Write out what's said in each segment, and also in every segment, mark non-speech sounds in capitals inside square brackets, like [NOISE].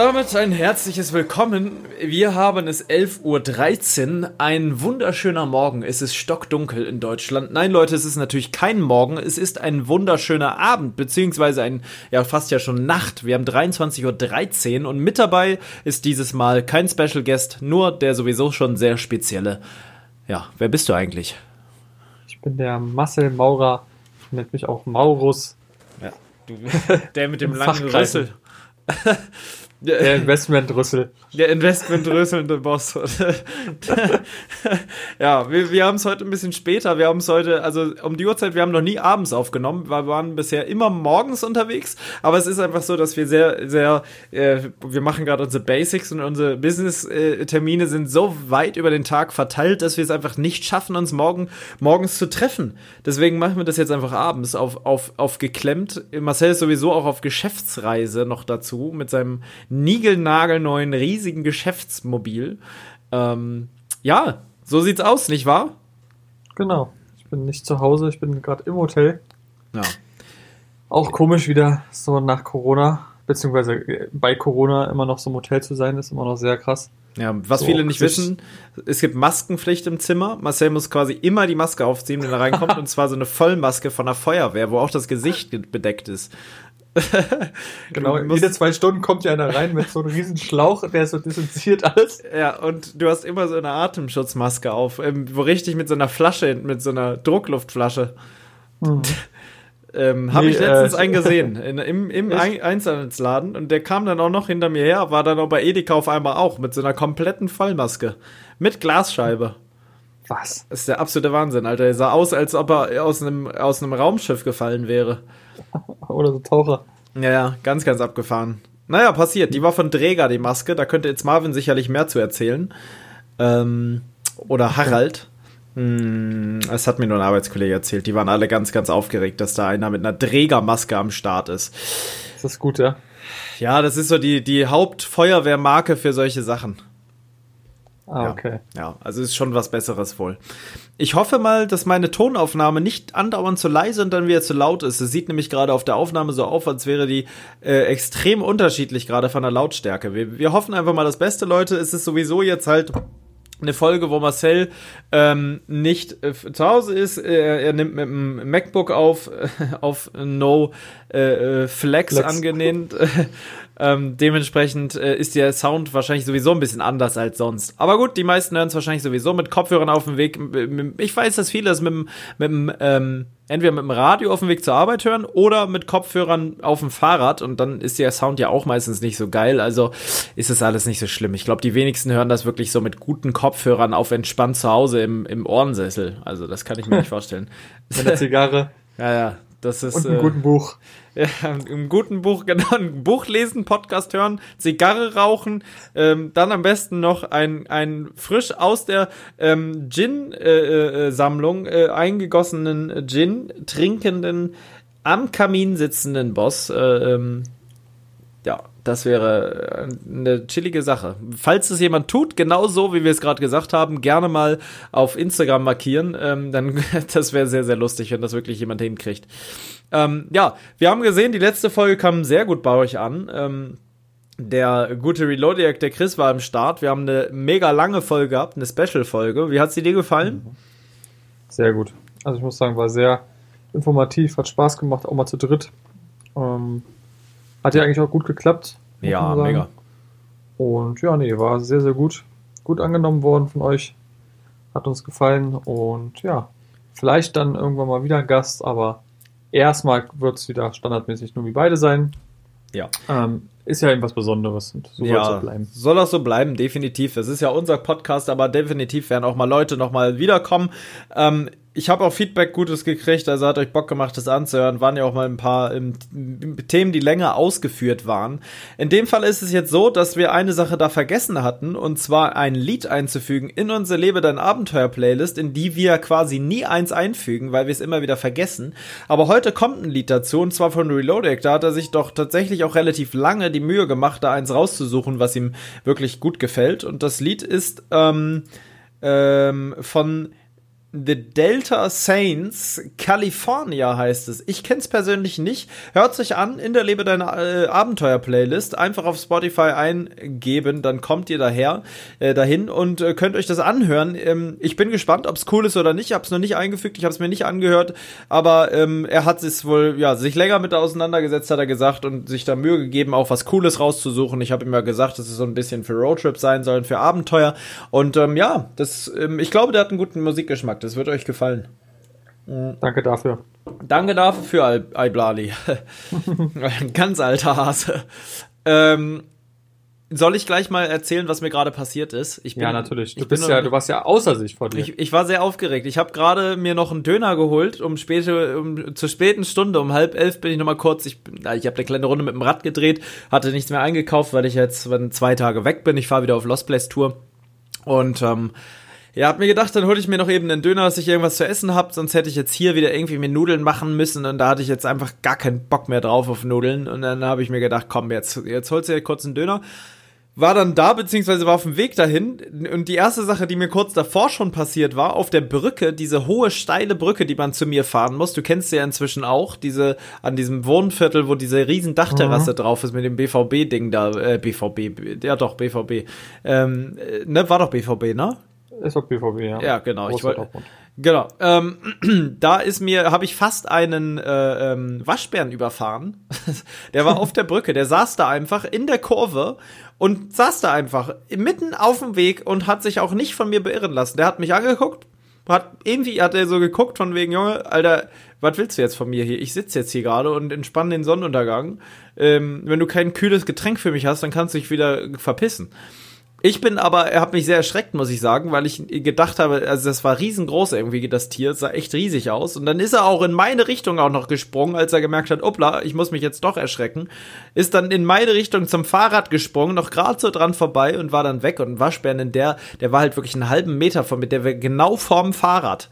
damit ein herzliches Willkommen. Wir haben es 11.13 Uhr. Ein wunderschöner Morgen. Es ist stockdunkel in Deutschland. Nein, Leute, es ist natürlich kein Morgen. Es ist ein wunderschöner Abend, beziehungsweise ein, ja, fast ja schon Nacht. Wir haben 23.13 Uhr und mit dabei ist dieses Mal kein Special Guest, nur der sowieso schon sehr spezielle. Ja, wer bist du eigentlich? Ich bin der Marcel Maurer. Ich nenne mich auch Maurus. Ja, du, [LAUGHS] der mit dem langen Rüssel. Der Investmentrüssel. Der Investmentrüsselnde Boss. [LAUGHS] ja, wir, wir haben es heute ein bisschen später. Wir haben es heute, also um die Uhrzeit, wir haben noch nie abends aufgenommen. Wir waren bisher immer morgens unterwegs. Aber es ist einfach so, dass wir sehr, sehr, äh, wir machen gerade unsere Basics und unsere Business-Termine sind so weit über den Tag verteilt, dass wir es einfach nicht schaffen, uns morgen, morgens zu treffen. Deswegen machen wir das jetzt einfach abends auf, auf, auf geklemmt. Marcel ist sowieso auch auf Geschäftsreise noch dazu mit seinem niegelnagelneuen, riesigen Geschäftsmobil. Ähm, ja, so sieht's aus, nicht wahr? Genau. Ich bin nicht zu Hause, ich bin gerade im Hotel. Ja. Auch komisch wieder so nach Corona, beziehungsweise bei Corona immer noch so im Hotel zu sein, ist immer noch sehr krass. Ja, was so viele nicht wissen, es gibt Maskenpflicht im Zimmer. Marcel muss quasi immer die Maske aufziehen, wenn er reinkommt, [LAUGHS] und zwar so eine Vollmaske von der Feuerwehr, wo auch das Gesicht bedeckt ist. [LAUGHS] genau, jede zwei Stunden kommt ja einer rein mit so einem riesen Schlauch, der so desinfiziert alles. Ja, und du hast immer so eine Atemschutzmaske auf, ähm, wo richtig mit so einer Flasche, mit so einer Druckluftflasche. Hm. [LAUGHS] ähm, Habe nee, ich letztens äh, einen gesehen in, im, im Einzelhandelsladen und der kam dann auch noch hinter mir her, war dann auch bei Edeka auf einmal auch mit so einer kompletten Vollmaske mit Glasscheibe. Was? Das ist der absolute Wahnsinn, Alter. Er sah aus, als ob er aus einem, aus einem Raumschiff gefallen wäre. [LAUGHS] Oder so Taucher. Ja, ja, ganz, ganz abgefahren. Naja, passiert. Die war von Dräger, die Maske. Da könnte jetzt Marvin sicherlich mehr zu erzählen. Ähm, oder Harald. Hm, das hat mir nur ein Arbeitskollege erzählt. Die waren alle ganz, ganz aufgeregt, dass da einer mit einer Trägermaske am Start ist. Das ist gut, ja. Ja, das ist so die, die Hauptfeuerwehrmarke für solche Sachen. Ah, okay. Ja, ja, also ist schon was Besseres wohl. Ich hoffe mal, dass meine Tonaufnahme nicht andauernd zu leise und dann wieder zu laut ist. Es sieht nämlich gerade auf der Aufnahme so auf, als wäre die äh, extrem unterschiedlich gerade von der Lautstärke. Wir, wir hoffen einfach mal das Beste, Leute. Es ist sowieso jetzt halt eine Folge, wo Marcel ähm, nicht äh, zu Hause ist. Er, er nimmt mit dem MacBook auf, äh, [LAUGHS] auf No äh, äh Flex, Flex. angenehmt. [LAUGHS] Ähm, dementsprechend äh, ist der Sound wahrscheinlich sowieso ein bisschen anders als sonst. Aber gut, die meisten hören es wahrscheinlich sowieso mit Kopfhörern auf dem Weg. Ich weiß, dass viele es mit, mit, mit ähm, entweder mit dem Radio auf dem Weg zur Arbeit hören oder mit Kopfhörern auf dem Fahrrad und dann ist der Sound ja auch meistens nicht so geil. Also ist es alles nicht so schlimm. Ich glaube, die wenigsten hören das wirklich so mit guten Kopfhörern auf entspannt zu Hause im, im Ohrensessel. Also das kann ich mir nicht [LAUGHS] vorstellen. Mit der Zigarre. [LAUGHS] ja, ja. Das ist, und einem äh, guten Buch. [LAUGHS] Ja, im guten Buch, genau, ein Buch lesen, Podcast hören, Zigarre rauchen, ähm, dann am besten noch ein, ein frisch aus der ähm, Gin-Sammlung äh, äh, äh, eingegossenen Gin trinkenden, am Kamin sitzenden Boss. Äh, ähm, ja, das wäre äh, eine chillige Sache. Falls es jemand tut, genauso wie wir es gerade gesagt haben, gerne mal auf Instagram markieren. Ähm, dann, [LAUGHS] das wäre sehr, sehr lustig, wenn das wirklich jemand hinkriegt. Ähm, ja, wir haben gesehen, die letzte Folge kam sehr gut bei euch an. Ähm, der gute Reloadiac, der Chris war am Start. Wir haben eine mega lange Folge gehabt, eine Special-Folge. Wie hat sie dir gefallen? Sehr gut. Also ich muss sagen, war sehr informativ, hat Spaß gemacht, auch mal zu dritt. Ähm, hat ja eigentlich auch gut geklappt. Ja, mega. Und ja, nee, war sehr, sehr gut. Gut angenommen worden von euch. Hat uns gefallen. Und ja, vielleicht dann irgendwann mal wieder Gast, aber erstmal wird es wieder standardmäßig nur wie beide sein. Ja. Ähm, ist ja irgendwas Besonderes und so ja, soll es bleiben. Soll auch so bleiben, definitiv. Das ist ja unser Podcast, aber definitiv werden auch mal Leute nochmal wiederkommen. Ähm, ich habe auch Feedback Gutes gekriegt, also hat euch Bock gemacht, das anzuhören. Waren ja auch mal ein paar ähm, Themen, die länger ausgeführt waren. In dem Fall ist es jetzt so, dass wir eine Sache da vergessen hatten, und zwar ein Lied einzufügen in unsere Lebe dein Abenteuer Playlist, in die wir quasi nie eins einfügen, weil wir es immer wieder vergessen. Aber heute kommt ein Lied dazu, und zwar von Reloaded. Da hat er sich doch tatsächlich auch relativ lange die Mühe gemacht, da eins rauszusuchen, was ihm wirklich gut gefällt. Und das Lied ist ähm, ähm, von The Delta Saints California heißt es. Ich kenne es persönlich nicht. Hört sich an in der Lebe deiner äh, Abenteuer-Playlist. Einfach auf Spotify eingeben, dann kommt ihr daher, äh, dahin und äh, könnt euch das anhören. Ähm, ich bin gespannt, ob es cool ist oder nicht. Ich habe es noch nicht eingefügt, ich habe es mir nicht angehört, aber ähm, er hat es wohl, ja, sich länger mit auseinandergesetzt, hat er gesagt, und sich da Mühe gegeben, auch was Cooles rauszusuchen. Ich habe ihm ja gesagt, dass es so ein bisschen für Roadtrips sein soll, für Abenteuer. Und ähm, ja, das, ähm, ich glaube, der hat einen guten Musikgeschmack. Das wird euch gefallen. Danke dafür. Danke dafür, Al Iblali. [LAUGHS] Ein ganz alter Hase. Ähm, soll ich gleich mal erzählen, was mir gerade passiert ist? Ich bin, ja, natürlich. Du bist ja, du warst ja außer sich vor dir. Ich, ich war sehr aufgeregt. Ich habe gerade mir noch einen Döner geholt, um späte, um, zur späten Stunde, um halb elf bin ich noch mal kurz. Ich, ich habe eine kleine Runde mit dem Rad gedreht, hatte nichts mehr eingekauft, weil ich jetzt zwei Tage weg bin. Ich fahre wieder auf Lost Place Tour und ähm, ja, hab mir gedacht, dann hole ich mir noch eben einen Döner, dass ich irgendwas zu essen hab, sonst hätte ich jetzt hier wieder irgendwie mir Nudeln machen müssen und da hatte ich jetzt einfach gar keinen Bock mehr drauf auf Nudeln und dann habe ich mir gedacht, komm, jetzt, jetzt holst du dir kurz einen Döner. War dann da, beziehungsweise war auf dem Weg dahin und die erste Sache, die mir kurz davor schon passiert war, auf der Brücke, diese hohe, steile Brücke, die man zu mir fahren muss, du kennst sie ja inzwischen auch, diese, an diesem Wohnviertel, wo diese riesen Dachterrasse mhm. drauf ist mit dem BVB-Ding da, äh, BVB, ja doch, BVB, ähm, äh, ne, war doch BVB, ne? Ist BVB, ja. Ja, genau. ich wollte. Genau. Ähm, [CLEARS THROAT] da ist mir, habe ich fast einen äh, ähm, Waschbären überfahren. [LAUGHS] der war auf der Brücke, der saß da einfach in der Kurve und saß da einfach mitten auf dem Weg und hat sich auch nicht von mir beirren lassen. Der hat mich angeguckt, hat irgendwie hat er so geguckt von wegen Junge, Alter, was willst du jetzt von mir hier? Ich sitze jetzt hier gerade und entspanne den Sonnenuntergang. Ähm, wenn du kein kühles Getränk für mich hast, dann kannst du dich wieder verpissen. Ich bin aber, er hat mich sehr erschreckt, muss ich sagen, weil ich gedacht habe, also das war riesengroß irgendwie, das Tier, sah echt riesig aus. Und dann ist er auch in meine Richtung auch noch gesprungen, als er gemerkt hat, opla, ich muss mich jetzt doch erschrecken. Ist dann in meine Richtung zum Fahrrad gesprungen, noch gerade so dran vorbei und war dann weg. Und ein Waschbären in der, der war halt wirklich einen halben Meter von mir, der war genau vorm Fahrrad.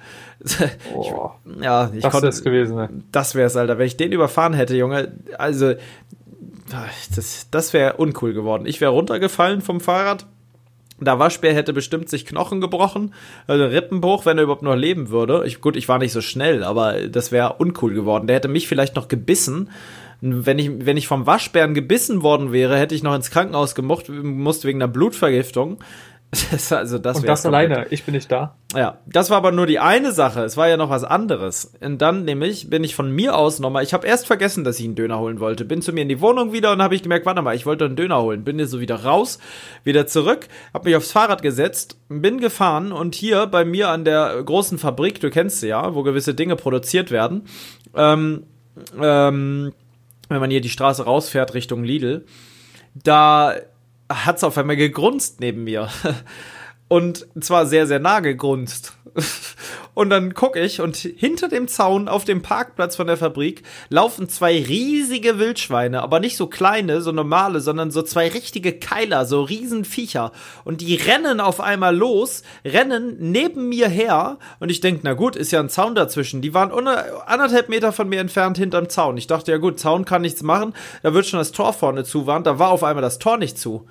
Oh, [LAUGHS] ich, ja, ich das konnte. Das gewesen, ne? Das wär's, Alter. Wenn ich den überfahren hätte, Junge, also, das, das wäre uncool geworden. Ich wäre runtergefallen vom Fahrrad der Waschbär hätte bestimmt sich Knochen gebrochen, also Rippenbruch, wenn er überhaupt noch leben würde. Ich, gut, ich war nicht so schnell, aber das wäre uncool geworden. Der hätte mich vielleicht noch gebissen. Wenn ich, wenn ich vom Waschbären gebissen worden wäre, hätte ich noch ins Krankenhaus gemusst, musste wegen einer Blutvergiftung. [LAUGHS] Das, also das Und das alleine, ich bin nicht da. Ja, das war aber nur die eine Sache. Es war ja noch was anderes. Und dann nämlich bin ich von mir aus nochmal, ich habe erst vergessen, dass ich einen Döner holen wollte. Bin zu mir in die Wohnung wieder und habe ich gemerkt, warte mal, ich wollte einen Döner holen. Bin hier so wieder raus, wieder zurück, habe mich aufs Fahrrad gesetzt, bin gefahren und hier bei mir an der großen Fabrik, du kennst sie ja, wo gewisse Dinge produziert werden, ähm, ähm, wenn man hier die Straße rausfährt Richtung Lidl, da hat's auf einmal gegrunzt neben mir. [LAUGHS] Und zwar sehr, sehr nah gegrunzt. [LAUGHS] Und dann gucke ich und hinter dem Zaun auf dem Parkplatz von der Fabrik laufen zwei riesige Wildschweine, aber nicht so kleine, so normale, sondern so zwei richtige Keiler, so Riesenviecher. Und die rennen auf einmal los, rennen neben mir her und ich denke, na gut, ist ja ein Zaun dazwischen. Die waren anderthalb Meter von mir entfernt hinterm Zaun. Ich dachte, ja gut, Zaun kann nichts machen, da wird schon das Tor vorne zuwarnt, da war auf einmal das Tor nicht zu.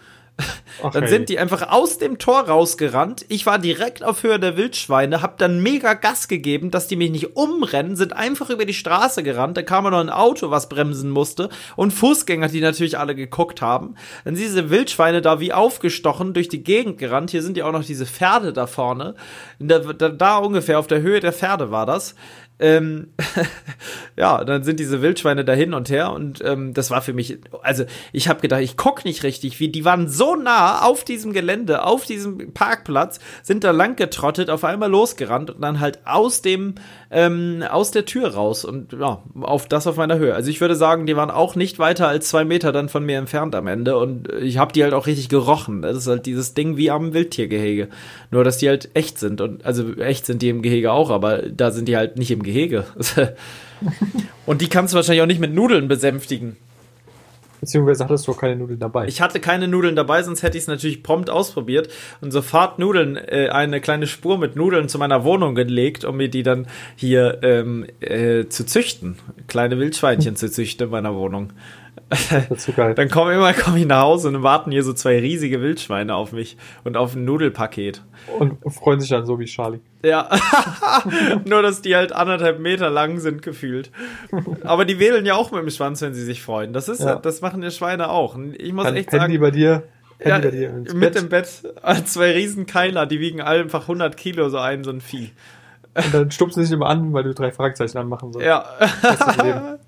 Ach, dann sind die einfach aus dem Tor rausgerannt. Ich war direkt auf Höhe der Wildschweine, hab dann mega Gas gegeben, dass die mich nicht umrennen, sind einfach über die Straße gerannt. Da kam noch ein Auto, was bremsen musste und Fußgänger, die natürlich alle geguckt haben. Dann sind diese Wildschweine da wie aufgestochen durch die Gegend gerannt. Hier sind ja auch noch diese Pferde da vorne. Da, da, da ungefähr auf der Höhe der Pferde war das. Ähm, [LAUGHS] ja, dann sind diese Wildschweine da hin und her und ähm, das war für mich, also ich habe gedacht, ich guck nicht richtig, wie die waren so nah auf diesem Gelände, auf diesem Parkplatz, sind da lang getrottet, auf einmal losgerannt und dann halt aus dem, ähm, aus der Tür raus und ja, auf das auf meiner Höhe. Also ich würde sagen, die waren auch nicht weiter als zwei Meter dann von mir entfernt am Ende und ich habe die halt auch richtig gerochen. Das ist halt dieses Ding wie am Wildtiergehege. Nur, dass die halt echt sind und also echt sind die im Gehege auch, aber da sind die halt nicht im Gehege. [LAUGHS] Und die kannst du wahrscheinlich auch nicht mit Nudeln besänftigen. Beziehungsweise hattest du auch keine Nudeln dabei. Ich hatte keine Nudeln dabei, sonst hätte ich es natürlich prompt ausprobiert und sofort Nudeln, äh, eine kleine Spur mit Nudeln zu meiner Wohnung gelegt, um mir die dann hier ähm, äh, zu züchten. Kleine Wildschweinchen zu züchten in meiner Wohnung. So geil. Dann komme immer komm ich nach Hause und warten hier so zwei riesige Wildschweine auf mich und auf ein Nudelpaket. Und freuen sich dann so wie Charlie. Ja, [LAUGHS] nur dass die halt anderthalb Meter lang sind gefühlt. Aber die wedeln ja auch mit dem Schwanz, wenn sie sich freuen. Das ist, Ja. das machen die Schweine auch. Und Ich muss Dann echt sagen, die bei dir, ja, mit Bett dem Bett [LAUGHS] zwei riesen Keiler, die wiegen alle einfach 100 Kilo so ein, so ein Vieh. Und dann stupsen sie sich immer an, weil du drei Fragezeichen anmachen sollst. Ja. [LAUGHS]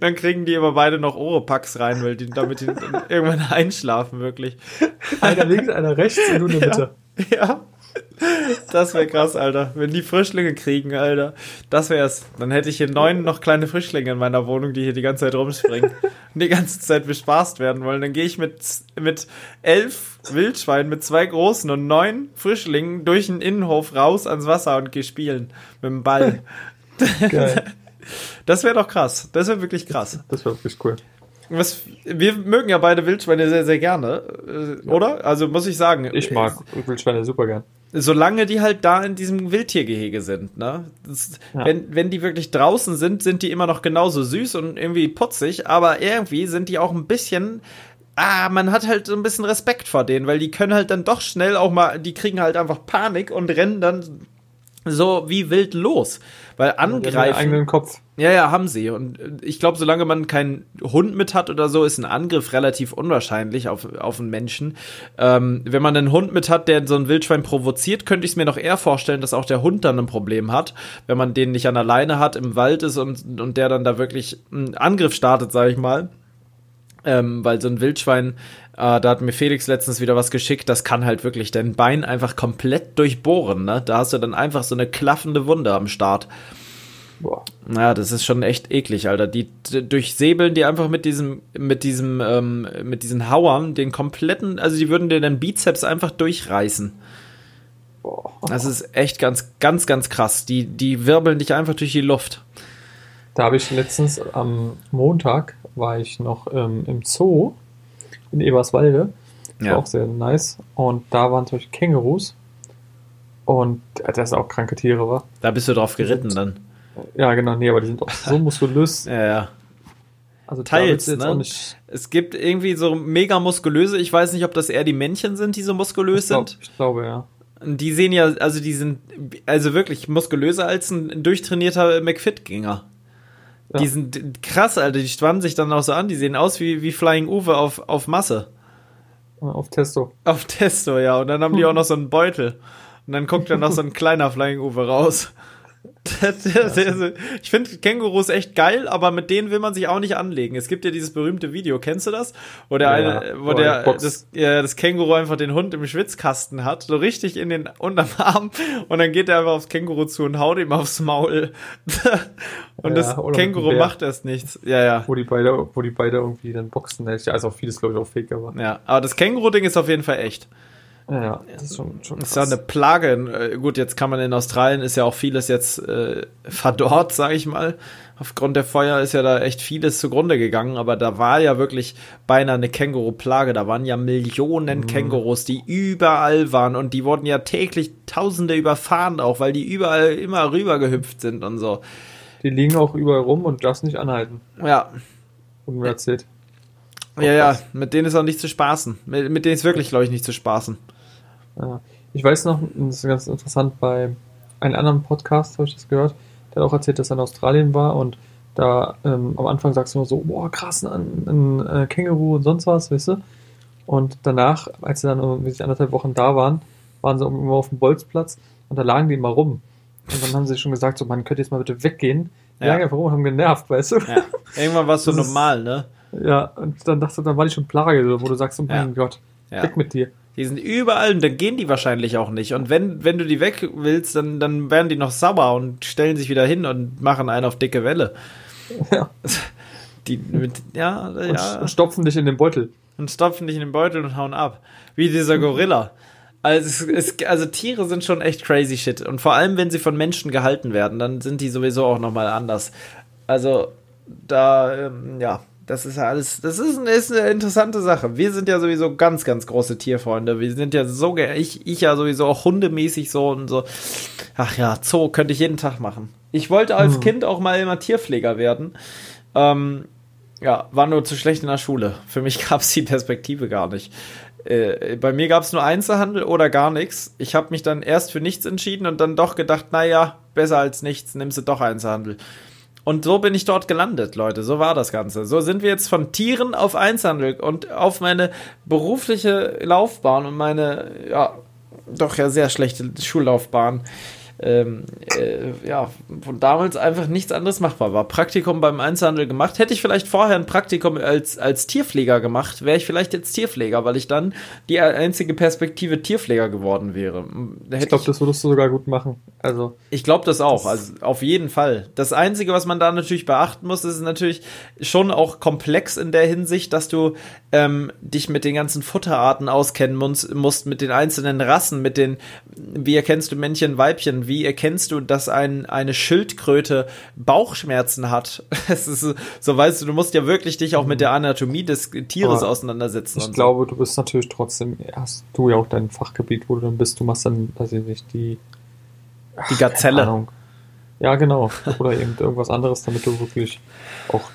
Dann kriegen die aber beide noch Oropax rein, weil die, damit die irgendwann [LAUGHS] einschlafen, wirklich. Einer links, einer rechts und du in der Mitte. Ja. Das wäre krass, Alter. Wenn die Frischlinge kriegen, Alter. Das wär's. Dann hätte ich hier neun noch kleine Frischlinge in meiner Wohnung, die hier die ganze Zeit rumspringen und die ganze Zeit bespaßt werden wollen. Dann gehe ich mit, mit elf Wildschweinen, mit zwei großen und neun Frischlingen durch den Innenhof raus ans Wasser und gehe spielen mit dem Ball. Geil. [LAUGHS] Das wäre doch krass. Das wäre wirklich krass. Das wäre wirklich cool. Was, wir mögen ja beide Wildschweine sehr, sehr gerne, äh, oder? Also muss ich sagen. Ich mag Wildschweine super gern. Solange die halt da in diesem Wildtiergehege sind, ne? Das, Ja. wenn, wenn die wirklich draußen sind, sind die immer noch genauso süß und irgendwie putzig, aber irgendwie sind die auch ein bisschen. Ah, man hat halt so ein bisschen Respekt vor denen, weil die können halt dann doch schnell auch mal, die kriegen halt einfach Panik und rennen dann so wie wild los. Weil angreifen. eigenen Kopf. Ja, ja, haben sie. Und äh, ich glaube, solange man keinen Hund mit hat oder so, ist ein Angriff relativ unwahrscheinlich auf, auf einen Menschen. Ähm, wenn man einen Hund mit hat, der so ein Wildschwein provoziert, könnte ich es mir noch eher vorstellen, dass auch der Hund dann ein Problem hat, wenn man den nicht an der Leine hat, im Wald ist und, und der dann da wirklich einen Angriff startet, sage ich mal. Ähm, weil so ein Wildschwein, äh, da hat mir Felix letztens wieder was geschickt, das kann halt wirklich dein Bein einfach komplett durchbohren, ne? Da hast du dann einfach so eine klaffende Wunde am Start. Boah. Ja, das ist schon echt eklig, Alter. Die durchsäbeln die einfach mit diesem, mit diesem, ähm, mit diesen Hauern den kompletten, also die würden dir den Bizeps einfach durchreißen. Boah. Das ist echt ganz, ganz, ganz krass. Die, die wirbeln dich einfach durch die Luft. Da habe ich letztens am Montag war ich noch ähm, im Zoo in Eberswalde. Das Ja. war auch sehr nice. Und da waren zum Beispiel Kängurus. Und äh, das sind auch kranke Tiere, war. Da bist du drauf geritten dann. Ja, genau, nee, aber die sind auch so [LAUGHS] muskulös. Ja, ja. Also Teils, ne? Es gibt irgendwie so mega muskulöse, ich weiß nicht, ob das eher die Männchen sind, die so muskulös Ich, glaub, sind. ich glaube, ja. Die sehen ja, also die sind also wirklich muskulöser als ein durchtrainierter McFit-Gänger. Ja. Die sind krass, Alter. Die spannen sich dann auch so an. Die sehen aus wie, wie Flying Uwe auf, auf Masse. Auf Testo. Auf Testo, ja. Und dann haben die [LAUGHS] auch noch so einen Beutel. Und dann guckt dann noch so ein kleiner Flying Uwe raus. Ich finde Kängurus echt geil, aber mit denen will man sich auch nicht anlegen. Es gibt ja dieses berühmte Video, kennst du das? Wo der, Ja, eine, wo der das, ja, das Känguru einfach den Hund im Schwitzkasten hat, so richtig in den unterm [LAUGHS] Arm und dann geht er einfach aufs Känguru zu und haut ihm aufs Maul. [LAUGHS] und Ja, das Känguru macht erst nichts. Ja, ja. Wo die beide, wo die beide irgendwie dann boxen. Ist auch vieles, glaube ich, auch fake, aber. Ja, aber das Känguru-Ding ist auf jeden Fall echt. Ja, ja, das ist schon, schon Das ist ja eine Plage. Äh, Gut, jetzt kann man in Australien ist ja auch vieles jetzt äh, verdorrt, [LAUGHS] sage ich mal. Aufgrund der Feuer ist ja da echt vieles zugrunde gegangen, aber da war ja wirklich beinahe eine Känguru-Plage. Da waren ja Millionen Kängurus, die überall waren und die wurden ja täglich Tausende überfahren auch, weil die überall immer rüber gehüpft sind und so. Die liegen auch überall rum und darfst nicht anhalten. Ja, Und mir erzählt. ja, ja, mit denen ist auch nicht zu spaßen. Mit, mit denen ist wirklich, glaube ich, nicht zu spaßen. Ja. Ich weiß noch, das ist ganz interessant, bei einem anderen Podcast habe ich das gehört, der hat auch erzählt, dass er in Australien war und da ähm, am Anfang sagst du immer so, boah, krass, ein, ein, äh, Känguru und sonst was, weißt du? Und danach, als sie dann irgendwie anderthalb Wochen da waren, waren sie irgendwo auf dem Bolzplatz und da lagen die immer rum. Und dann haben sie schon gesagt, so, man könnte jetzt mal bitte weggehen. Die Ja. lagen einfach rum und haben genervt, weißt du? Ja. Irgendwann war es so normal, ne? Ja, und dann dachte dann war die schon Plage, wo du sagst, oh mein Ja. Gott, Ja. weg mit dir. Die sind überall und dann gehen die wahrscheinlich auch nicht. Und wenn, wenn du die weg willst, dann, dann werden die noch sauer und stellen sich wieder hin und machen einen auf dicke Welle. Ja. [LAUGHS] Die mit, ja, Und, ja. und stopfen dich in den Beutel. Und stopfen dich in den Beutel und hauen ab. Wie dieser Gorilla. Also, es, es, also Tiere sind schon echt crazy shit. Und vor allem, wenn sie von Menschen gehalten werden, dann sind die sowieso auch nochmal anders. Also, da, ähm, ja, das ist ja alles, das ist, eine- ist eine interessante Sache. Wir sind ja sowieso ganz, ganz große Tierfreunde. Wir sind ja so, ich, ich ja sowieso auch hundemäßig so und so. Ach ja, Zoo könnte ich jeden Tag machen. Ich wollte als Hm. Kind auch mal immer Tierpfleger werden. Ähm, ja, war nur zu schlecht in der Schule. Für mich [LAUGHS] gab es die Perspektive gar nicht. Äh, bei mir gab es nur Einzelhandel oder gar nichts. Ich habe mich dann erst für nichts entschieden und dann doch gedacht, naja, besser als nichts, nimmst du doch Einzelhandel. Und so bin ich dort gelandet, Leute. So war das Ganze. So sind wir jetzt von Tieren auf Einzelhandel und auf meine berufliche Laufbahn und meine, ja, doch ja sehr schlechte Schullaufbahn ähm, äh, ja, von damals einfach nichts anderes machbar war. Praktikum beim Einzelhandel gemacht. Hätte ich vielleicht vorher ein Praktikum als, als Tierpfleger gemacht, wäre ich vielleicht jetzt Tierpfleger, weil ich dann die einzige Perspektive Tierpfleger geworden wäre. ich glaube, das würdest du sogar gut machen. Also ich glaube das auch, also auf jeden Fall. Das Einzige, was man da natürlich beachten muss, ist natürlich schon auch komplex in der Hinsicht, dass du ähm, dich mit den ganzen Futterarten auskennen musst, musst, mit den einzelnen Rassen, mit den, wie erkennst du Männchen, Weibchen, wie wie erkennst du, dass ein, eine Schildkröte Bauchschmerzen hat? [LAUGHS] Es ist so, weißt du, du musst ja wirklich dich auch mit der Anatomie des Tieres Aber auseinandersetzen. Ich glaube, so. du bist natürlich trotzdem, hast du ja auch dein Fachgebiet, wo du dann bist, du machst dann, weiß ich nicht, die die Gazelle. Ja, genau. Oder eben irgendwas anderes, damit du wirklich auch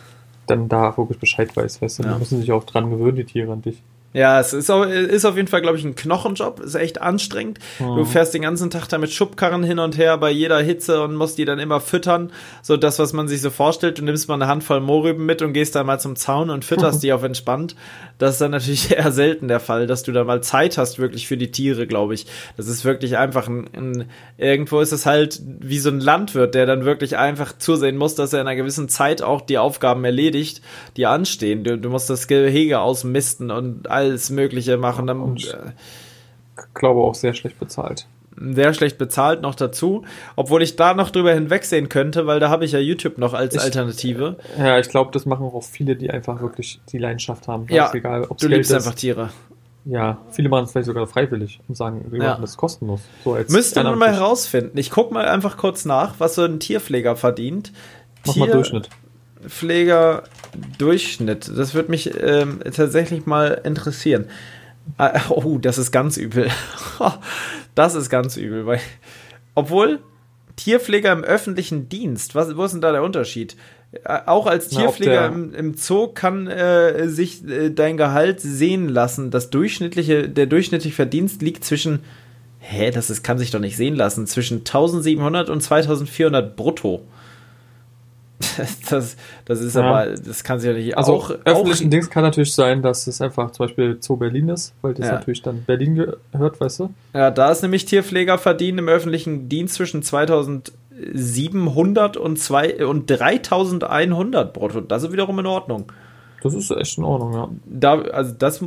dann da wirklich Bescheid weißt, weißt du, ja. die müssen sich auch dran gewöhnen, die Tiere an dich. Ja, es ist, ist auf jeden Fall, glaube ich, ein Knochenjob. Ist echt anstrengend. Mhm. Du fährst den ganzen Tag da mit Schubkarren hin und her bei jeder Hitze und musst die dann immer füttern. So das, was man sich so vorstellt. Du nimmst mal eine Handvoll Mohrrüben mit und gehst dann mal zum Zaun und fütterst [LAUGHS] die auf entspannt. Das ist dann natürlich [LAUGHS] eher selten der Fall, dass du da mal Zeit hast wirklich für die Tiere, glaube ich. Das ist wirklich einfach ein, ein, irgendwo ist es halt wie so ein Landwirt, der dann wirklich einfach zusehen muss, dass er in einer gewissen Zeit auch die Aufgaben erledigt, die anstehen. Du, du musst das Gehege ausmisten und alles Mögliche machen. Dann, und, äh, glaube auch sehr schlecht bezahlt. Sehr schlecht bezahlt noch dazu, obwohl ich da noch drüber hinwegsehen könnte, weil da habe ich ja YouTube noch als ich, Alternative. Ja, ich glaube, das machen auch viele, die einfach wirklich die Leidenschaft haben. Ja, egal, du Geld liebst ist. einfach Tiere. Ja, viele machen es vielleicht sogar freiwillig und sagen, wir ja. machen das kostenlos. So Müsste man mal herausfinden. Ich gucke mal einfach kurz nach, was so ein Tierpfleger verdient. Mach Tier mal Durchschnitt. Pfleger Durchschnitt. Das würde mich ähm, tatsächlich mal interessieren. Ah, [LAUGHS] oh, das ist ganz übel. [LAUGHS] das ist ganz übel, weil, obwohl Tierpfleger im öffentlichen Dienst, was, wo ist denn da der Unterschied? Äh, auch als Tierpfleger im, im, Zoo kann äh, sich äh, dein Gehalt sehen lassen. Das durchschnittliche, der durchschnittliche Verdienst liegt zwischen, hä, das ist, kann sich doch nicht sehen lassen, zwischen 1700 und 2400 brutto. [LAUGHS] Das, das ist ja. aber, das kann sich ja nicht also auch. öffentlichen auch, Dings kann natürlich sein, dass es einfach zum Beispiel Zoo Berlin ist, weil das ja. natürlich dann Berlin gehört, weißt du? Ja, da ist nämlich Tierpfleger verdienen im öffentlichen Dienst zwischen 2700 und, zwei, und 3100 brutto. Das ist wiederum in Ordnung. Das ist echt in Ordnung, ja. Da, also das,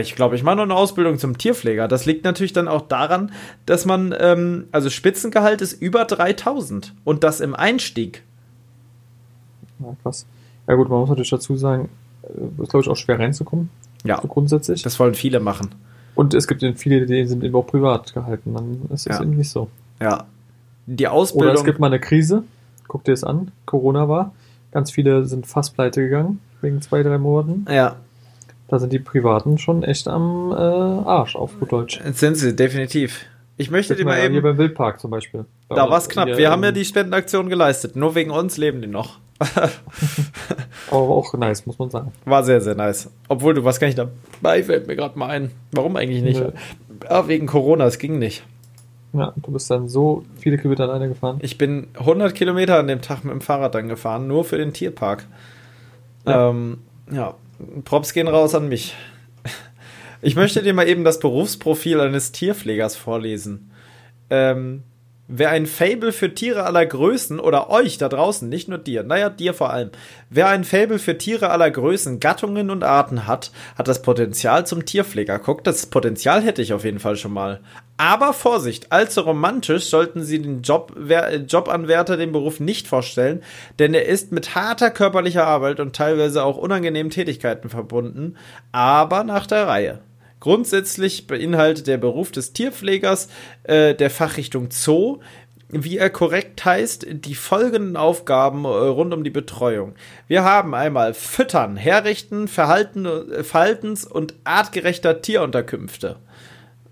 ich glaube, ich mache noch eine Ausbildung zum Tierpfleger. Das liegt natürlich dann auch daran, dass man, ähm, also Spitzengehalt ist über 3000 und das im Einstieg. Ja, krass. Ja gut, man muss natürlich dazu sagen, es ist glaube ich auch schwer reinzukommen. Ja. So grundsätzlich. Das wollen viele machen. Und es gibt eben viele, die sind eben auch privat gehalten. Dann ist es ja. eben nicht so. Ja. Die Ausbildung. Oder es gibt mal eine Krise. Guck dir das an. Corona war. Ganz viele sind fast pleite gegangen. Wegen zwei, drei Monaten. Ja. Da sind die Privaten schon echt am äh, Arsch, auf gut Deutsch. Sind sie, definitiv. Ich möchte dir mal eben. Hier beim Wildpark zum Beispiel. Da war es knapp. Wir haben ja die Spendenaktion geleistet. Nur wegen uns leben die noch. [LAUGHS] Aber auch nice, muss man sagen. War sehr, sehr nice. Obwohl, du warst gar nicht dabei, fällt mir gerade mal ein. Warum eigentlich nicht? Ja. Ah, wegen Corona, es ging nicht. Ja, du bist dann so viele Kilometer alleine gefahren. Ich bin 100 Kilometer an dem Tag mit dem Fahrrad dann gefahren, nur für den Tierpark. Ja, ähm, ja. Props gehen raus an mich. Ich möchte dir mal eben das Berufsprofil eines Tierpflegers vorlesen. Ähm, Wer ein Fable für Tiere aller Größen oder euch da draußen, nicht nur dir, naja, dir vor allem, wer ein Fable für Tiere aller Größen, Gattungen und Arten hat, hat das Potenzial zum Tierpfleger. Guckt, das Potenzial hätte ich auf jeden Fall schon mal. Aber Vorsicht, allzu romantisch sollten Sie den Job, Jobanwärter den Beruf nicht vorstellen, denn er ist mit harter körperlicher Arbeit und teilweise auch unangenehmen Tätigkeiten verbunden, aber nach der Reihe. Grundsätzlich beinhaltet der Beruf des Tierpflegers äh, der Fachrichtung Zoo, wie er korrekt heißt, die folgenden Aufgaben äh, rund um die Betreuung. Wir haben einmal Füttern, Herrichten, Verhalten, äh, Verhaltens- und artgerechter Tierunterkünfte.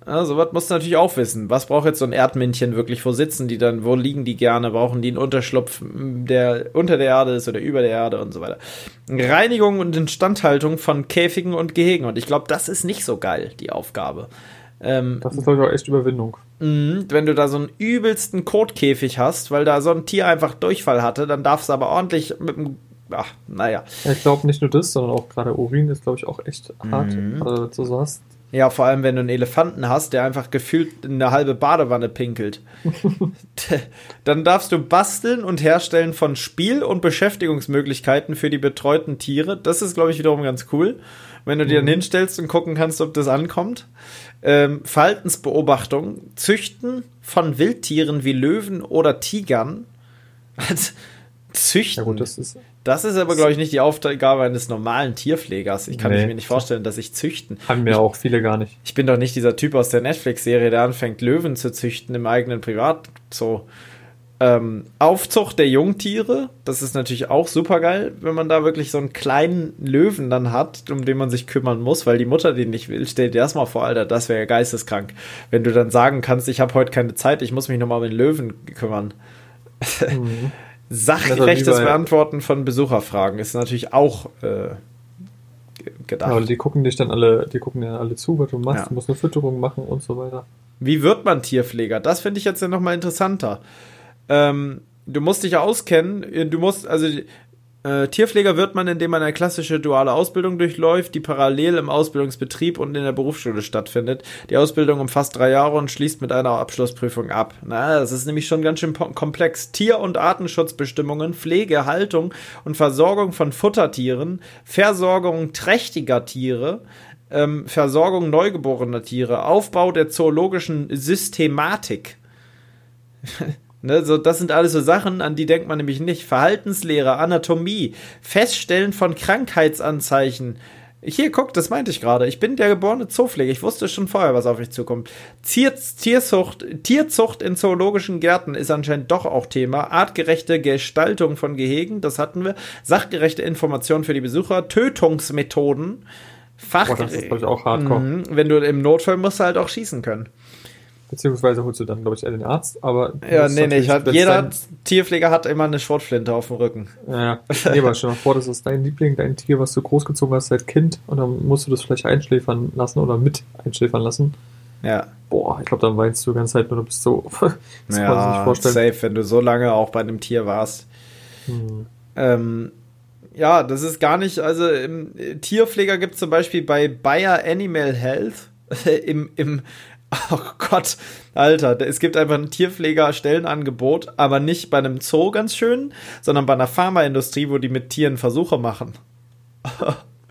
Ja, sowas musst du natürlich auch wissen. Was braucht jetzt so ein Erdmännchen wirklich? Wo sitzen die dann? Wo liegen die gerne? Brauchen die einen Unterschlupf, der unter der Erde ist oder über der Erde und so weiter? Reinigung und Instandhaltung von Käfigen und Gehegen. Und ich glaube, das ist nicht so geil, die Aufgabe. Ähm, das ist, glaube ich, auch echt Überwindung. Mh, wenn du da so einen übelsten Kotkäfig hast, weil da so ein Tier einfach Durchfall hatte, dann darfst du aber ordentlich mit dem ach, naja. Ich glaube nicht nur das, sondern auch gerade Urin ist, glaube ich, auch echt hart. Mhm. Also, so hast ja, vor allem, wenn du einen Elefanten hast, der einfach gefühlt eine halbe Badewanne pinkelt. [LAUGHS] Dann darfst du basteln und herstellen von Spiel- und Beschäftigungsmöglichkeiten für die betreuten Tiere. Das ist, glaube ich, wiederum ganz cool. Wenn du dir dann mhm. hinstellst und gucken kannst, ob das ankommt. Ähm, Verhaltensbeobachtung, Züchten von Wildtieren wie Löwen oder Tigern. Züchten. [LAUGHS] Ja gut, das ist das ist aber, glaube ich, nicht die Aufgabe eines normalen Tierpflegers. Ich kann nee. mir nicht vorstellen, dass ich züchten. Haben mir auch viele gar nicht. Ich bin doch nicht dieser Typ aus der Netflix-Serie, der anfängt, Löwen zu züchten im eigenen Privatzoo. Ähm, Aufzucht der Jungtiere, das ist natürlich auch super geil, wenn man da wirklich so einen kleinen Löwen dann hat, um den man sich kümmern muss, weil die Mutter den nicht will. Stell dir das mal vor, Alter, das wäre ja geisteskrank. Wenn du dann sagen kannst, ich habe heute keine Zeit, ich muss mich nochmal um den Löwen kümmern. Mhm. [LAUGHS] Sachgerechtes Beantworten von Besucherfragen ist natürlich auch äh, gedacht. Ja, die gucken dich dann alle, die gucken ja alle zu, was du machst, ja. du musst eine Fütterung machen und so weiter. Wie wird man Tierpfleger? Das finde ich jetzt ja nochmal interessanter. Ähm, du musst dich ja auskennen, du musst, also äh, Tierpfleger wird man, indem man eine klassische duale Ausbildung durchläuft, die parallel im Ausbildungsbetrieb und in der Berufsschule stattfindet. Die Ausbildung umfasst drei Jahre und schließt mit einer Abschlussprüfung ab. Na, das ist nämlich schon ganz schön komplex. Tier- und Artenschutzbestimmungen, Pflege, Haltung und Versorgung von Futtertieren, Versorgung trächtiger Tiere, ähm, Versorgung neugeborener Tiere, Aufbau der zoologischen Systematik. [LAUGHS] Ne, so, das sind alles so Sachen, an die denkt man nämlich nicht. Verhaltenslehre, Anatomie, Feststellen von Krankheitsanzeichen. Hier, guck, das meinte ich gerade. Ich bin der geborene Zoopfleger. Ich wusste schon vorher, was auf mich zukommt. Tier, Tierzucht, Tierzucht in zoologischen Gärten ist anscheinend doch auch Thema. Artgerechte Gestaltung von Gehegen, das hatten wir. Sachgerechte Informationen für die Besucher. Tötungsmethoden. Fach. Oh, das ist auch hardcore. Mhm, wenn du im Notfall musst du halt auch schießen können. Beziehungsweise holst du dann, glaube ich, eher den Arzt, aber. Ja, nee, nee, ich hab, jeder Tierpfleger hat immer eine Schrotflinte auf dem Rücken. Ja, nee, aber stell dir vor, das ist dein Liebling, dein Tier, was du großgezogen hast seit Kind und dann musst du das vielleicht einschläfern lassen oder mit einschläfern lassen. Ja. Boah, ich glaube, dann weinst du die ganze Zeit nur, du bist so. [LAUGHS] das ja, kann man sich nicht vorstellen. safe, wenn du so lange auch bei einem Tier warst. Hm. Ähm, ja, das ist gar nicht, also im Tierpfleger gibt es zum Beispiel bei Bayer Animal Health [LAUGHS] im, im Oh Gott, Alter, es gibt einfach ein Tierpfleger-Stellenangebot, aber nicht bei einem Zoo ganz schön, sondern bei einer Pharmaindustrie, wo die mit Tieren Versuche machen. [LAUGHS]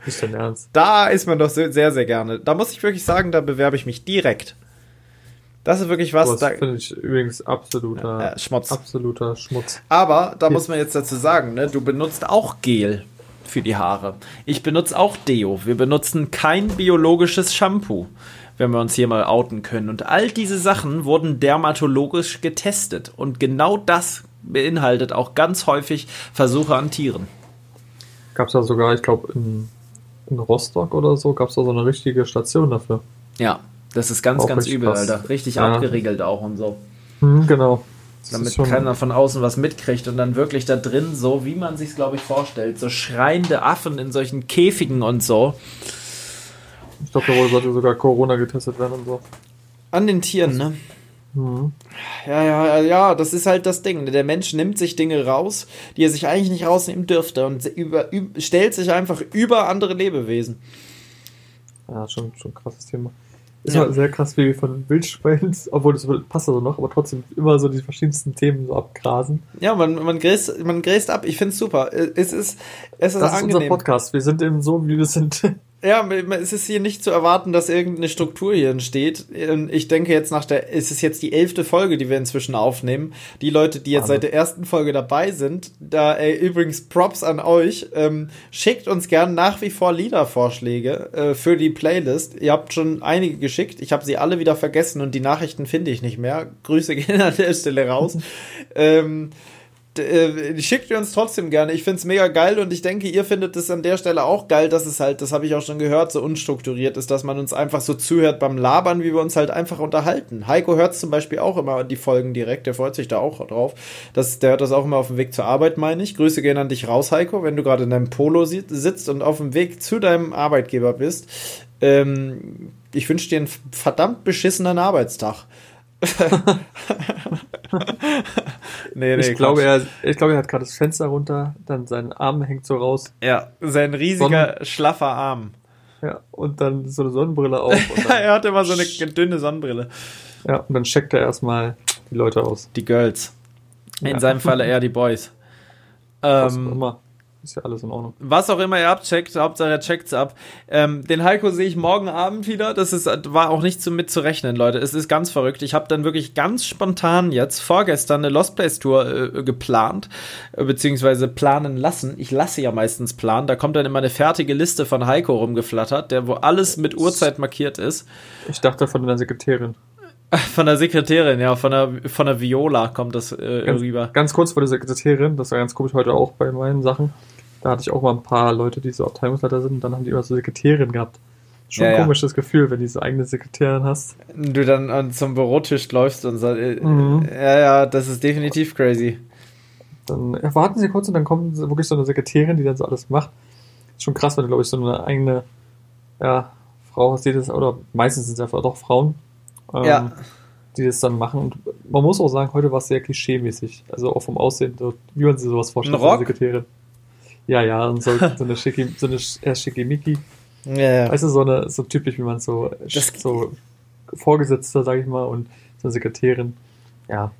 Ist denn ernst? Da ist man doch sehr, sehr gerne. Da muss ich wirklich sagen, da bewerbe ich mich direkt. Das ist wirklich was. Das finde ich übrigens absoluter äh, Schmutz. Absoluter Schmutz. Aber da muss man jetzt dazu sagen, ne, du benutzt auch Gel für die Haare. Ich benutze auch Deo. Wir benutzen kein biologisches Shampoo wenn wir uns hier mal outen können. Und all diese Sachen wurden dermatologisch getestet. Und genau das beinhaltet auch ganz häufig Versuche an Tieren. Gab es da sogar, ich glaube, in, in, Rostock oder so, gab es da so eine richtige Station dafür. Ja, das ist ganz, auch ganz übel, krass. Alter. Richtig ja. abgeriegelt auch und so. Mhm, genau. Das damit keiner von außen was mitkriegt und dann wirklich da drin, so wie man sich glaube ich, vorstellt, so schreiende Affen in solchen Käfigen und so. Ich glaube, da sollte sogar Corona getestet werden und so. An den Tieren, ne? Mhm. Ja, ja, ja, das ist halt das Ding. Der Mensch nimmt sich Dinge raus, die er sich eigentlich nicht rausnehmen dürfte und über, über, stellt sich einfach über andere Lebewesen. Ja, schon, schon ein krasses Thema. Ist ja. sehr krass, wie wir von Wildschweinen, [LAUGHS] obwohl das passt also noch, aber trotzdem immer so die verschiedensten Themen so abgrasen. Ja, man, man, gräst, man gräst ab. Ich finde es super. Es ist, es ist das angenehm. ist unser Podcast. Wir sind eben so, wie wir sind. [LAUGHS] Ja, es ist hier nicht zu erwarten, dass irgendeine Struktur hier entsteht. Ich denke jetzt nach der, es ist jetzt die elfte Folge, die wir inzwischen aufnehmen. Die Leute, die jetzt seit der ersten Folge dabei sind, da ey, übrigens Props an euch, ähm, schickt uns gern nach wie vor Liedervorschläge äh, für die Playlist. Ihr habt schon einige geschickt, ich habe sie alle wieder vergessen und die Nachrichten finde ich nicht mehr. Grüße gehen [LAUGHS] an der Stelle raus. [LAUGHS] ähm, äh, schickt ihr uns trotzdem gerne. Ich finde es mega geil und ich denke, ihr findet es an der Stelle auch geil, dass es halt, das habe ich auch schon gehört, so unstrukturiert ist, dass man uns einfach so zuhört beim Labern, wie wir uns halt einfach unterhalten. Heiko hört zum Beispiel auch immer die Folgen direkt, der freut sich da auch drauf. Das, der hört das auch immer auf dem Weg zur Arbeit, meine ich. Grüße gehen an dich raus, Heiko, wenn du gerade in deinem Polo sitzt und auf dem Weg zu deinem Arbeitgeber bist. Ähm, ich wünsche dir einen verdammt beschissenen Arbeitstag. [LAUGHS] nee, nee, ich, glaube, er, ich glaube, er hat gerade das Fenster runter, dann sein Arm hängt so raus. Ja, sein riesiger, Sonnen schlaffer Arm. Ja, und dann so eine Sonnenbrille auf. [LAUGHS] er hat immer so eine dünne Sonnenbrille. Ja, und dann checkt er erstmal die Leute aus. Die Girls. In ja. seinem Falle eher die Boys. Ähm, ist ja alles in Ordnung. Was auch immer ihr abcheckt, Hauptsache er checkt's ab. Ähm, den Heiko sehe ich morgen Abend wieder. Das ist, war auch nicht so mit zu rechnen, Leute. Es ist ganz verrückt. Ich habe dann wirklich ganz spontan jetzt vorgestern eine Lost Place Tour äh, geplant, äh, beziehungsweise planen lassen. Ich lasse ja meistens planen. Da kommt dann immer eine fertige Liste von Heiko rumgeflattert, der wo alles mit Uhrzeit markiert ist. Ich dachte von der Sekretärin. Von der Sekretärin, ja, von der, von der Viola kommt das äh, ganz, rüber. Ganz kurz vor der Sekretärin, das war ganz komisch heute auch bei meinen Sachen. Da hatte ich auch mal ein paar Leute, die so Abteilungsleiter sind und dann haben die immer so Sekretärin gehabt. Schon ja, ein komisches ja. Gefühl, wenn du so eigene Sekretärin hast. Du dann an, zum Bürotisch läufst und sagst, äh, mhm. ja, ja, das ist definitiv crazy. Dann warten sie kurz und dann kommt wirklich so eine Sekretärin, die dann so alles macht. Ist schon krass, wenn du, glaube ich, so eine eigene ja, Frau hast, die das, oder meistens sind es einfach doch Frauen, ähm, ja. die das dann machen. Und man muss auch sagen, heute war es sehr klischee-mäßig. Also auch vom Aussehen, wie man sich sowas vorstellt, Ein Rock? Sekretärin. Ja, ja, und so, [LAUGHS] so eine schicki, so eine eher schickimicki. Ja, ja. Weißt du, so eine, so typisch, wie man so, das so Vorgesetzter, sag ich mal, und so eine Sekretärin. Ja.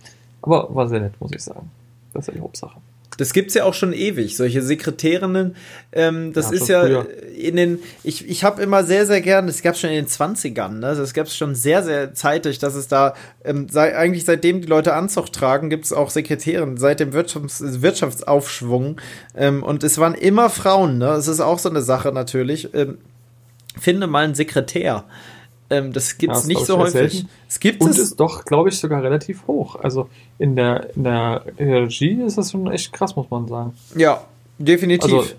Aber war sehr nett, muss ich sagen. Das ist ja die Hauptsache. Das gibt's ja auch schon ewig, solche Sekretärinnen. Ähm, das ja, ist ja früher. in den, ich, ich habe immer sehr, sehr gern, das gab's schon in den 20ern, ne? Also das gab's schon sehr, sehr zeitig, dass es da, ähm, sei, eigentlich seitdem die Leute Anzug tragen, gibt's auch Sekretärinnen, seit dem Wirtschafts-, Wirtschaftsaufschwung. Ähm, und es waren immer Frauen, ne? Das ist auch so eine Sache natürlich. Ähm, finde mal einen Sekretär. Ähm, das gibt es ja, nicht so häufig. Es gibt Und es ist doch, glaube ich, sogar relativ hoch. Also in der, in der, in der Regie ist das schon echt krass, muss man sagen. Ja, definitiv. Also,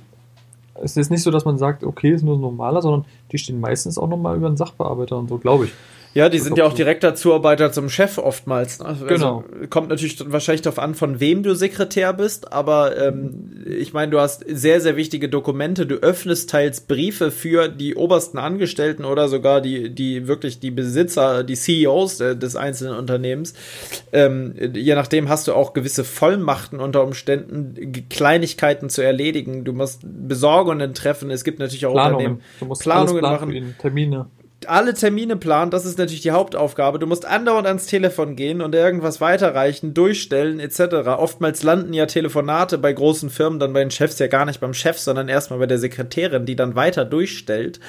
es ist nicht so, dass man sagt, okay, ist nur ein normaler, sondern die stehen meistens auch nochmal über einen Sachbearbeiter und so, glaube ich. Ja, die sind ja auch direkter Zuarbeiter zum Chef oftmals. Ne? Also genau. Kommt natürlich wahrscheinlich darauf an, von wem du Sekretär bist, aber ähm, ich meine, du hast sehr, sehr wichtige Dokumente. Du öffnest teils Briefe für die obersten Angestellten oder sogar die, die wirklich die Besitzer, die CEOs des einzelnen Unternehmens. Ähm, je nachdem hast du auch gewisse Vollmachten unter Umständen, Kleinigkeiten zu erledigen. Du musst Besorgungen treffen. Es gibt natürlich auch Planungen. Unternehmen. Du musst Planungen machen. Termine alle Termine planen, das ist natürlich die Hauptaufgabe. Du musst andauernd ans Telefon gehen und irgendwas weiterreichen, durchstellen etc. Oftmals landen ja Telefonate bei großen Firmen dann bei den Chefs ja gar nicht beim Chef, sondern erstmal bei der Sekretärin, die dann weiter durchstellt.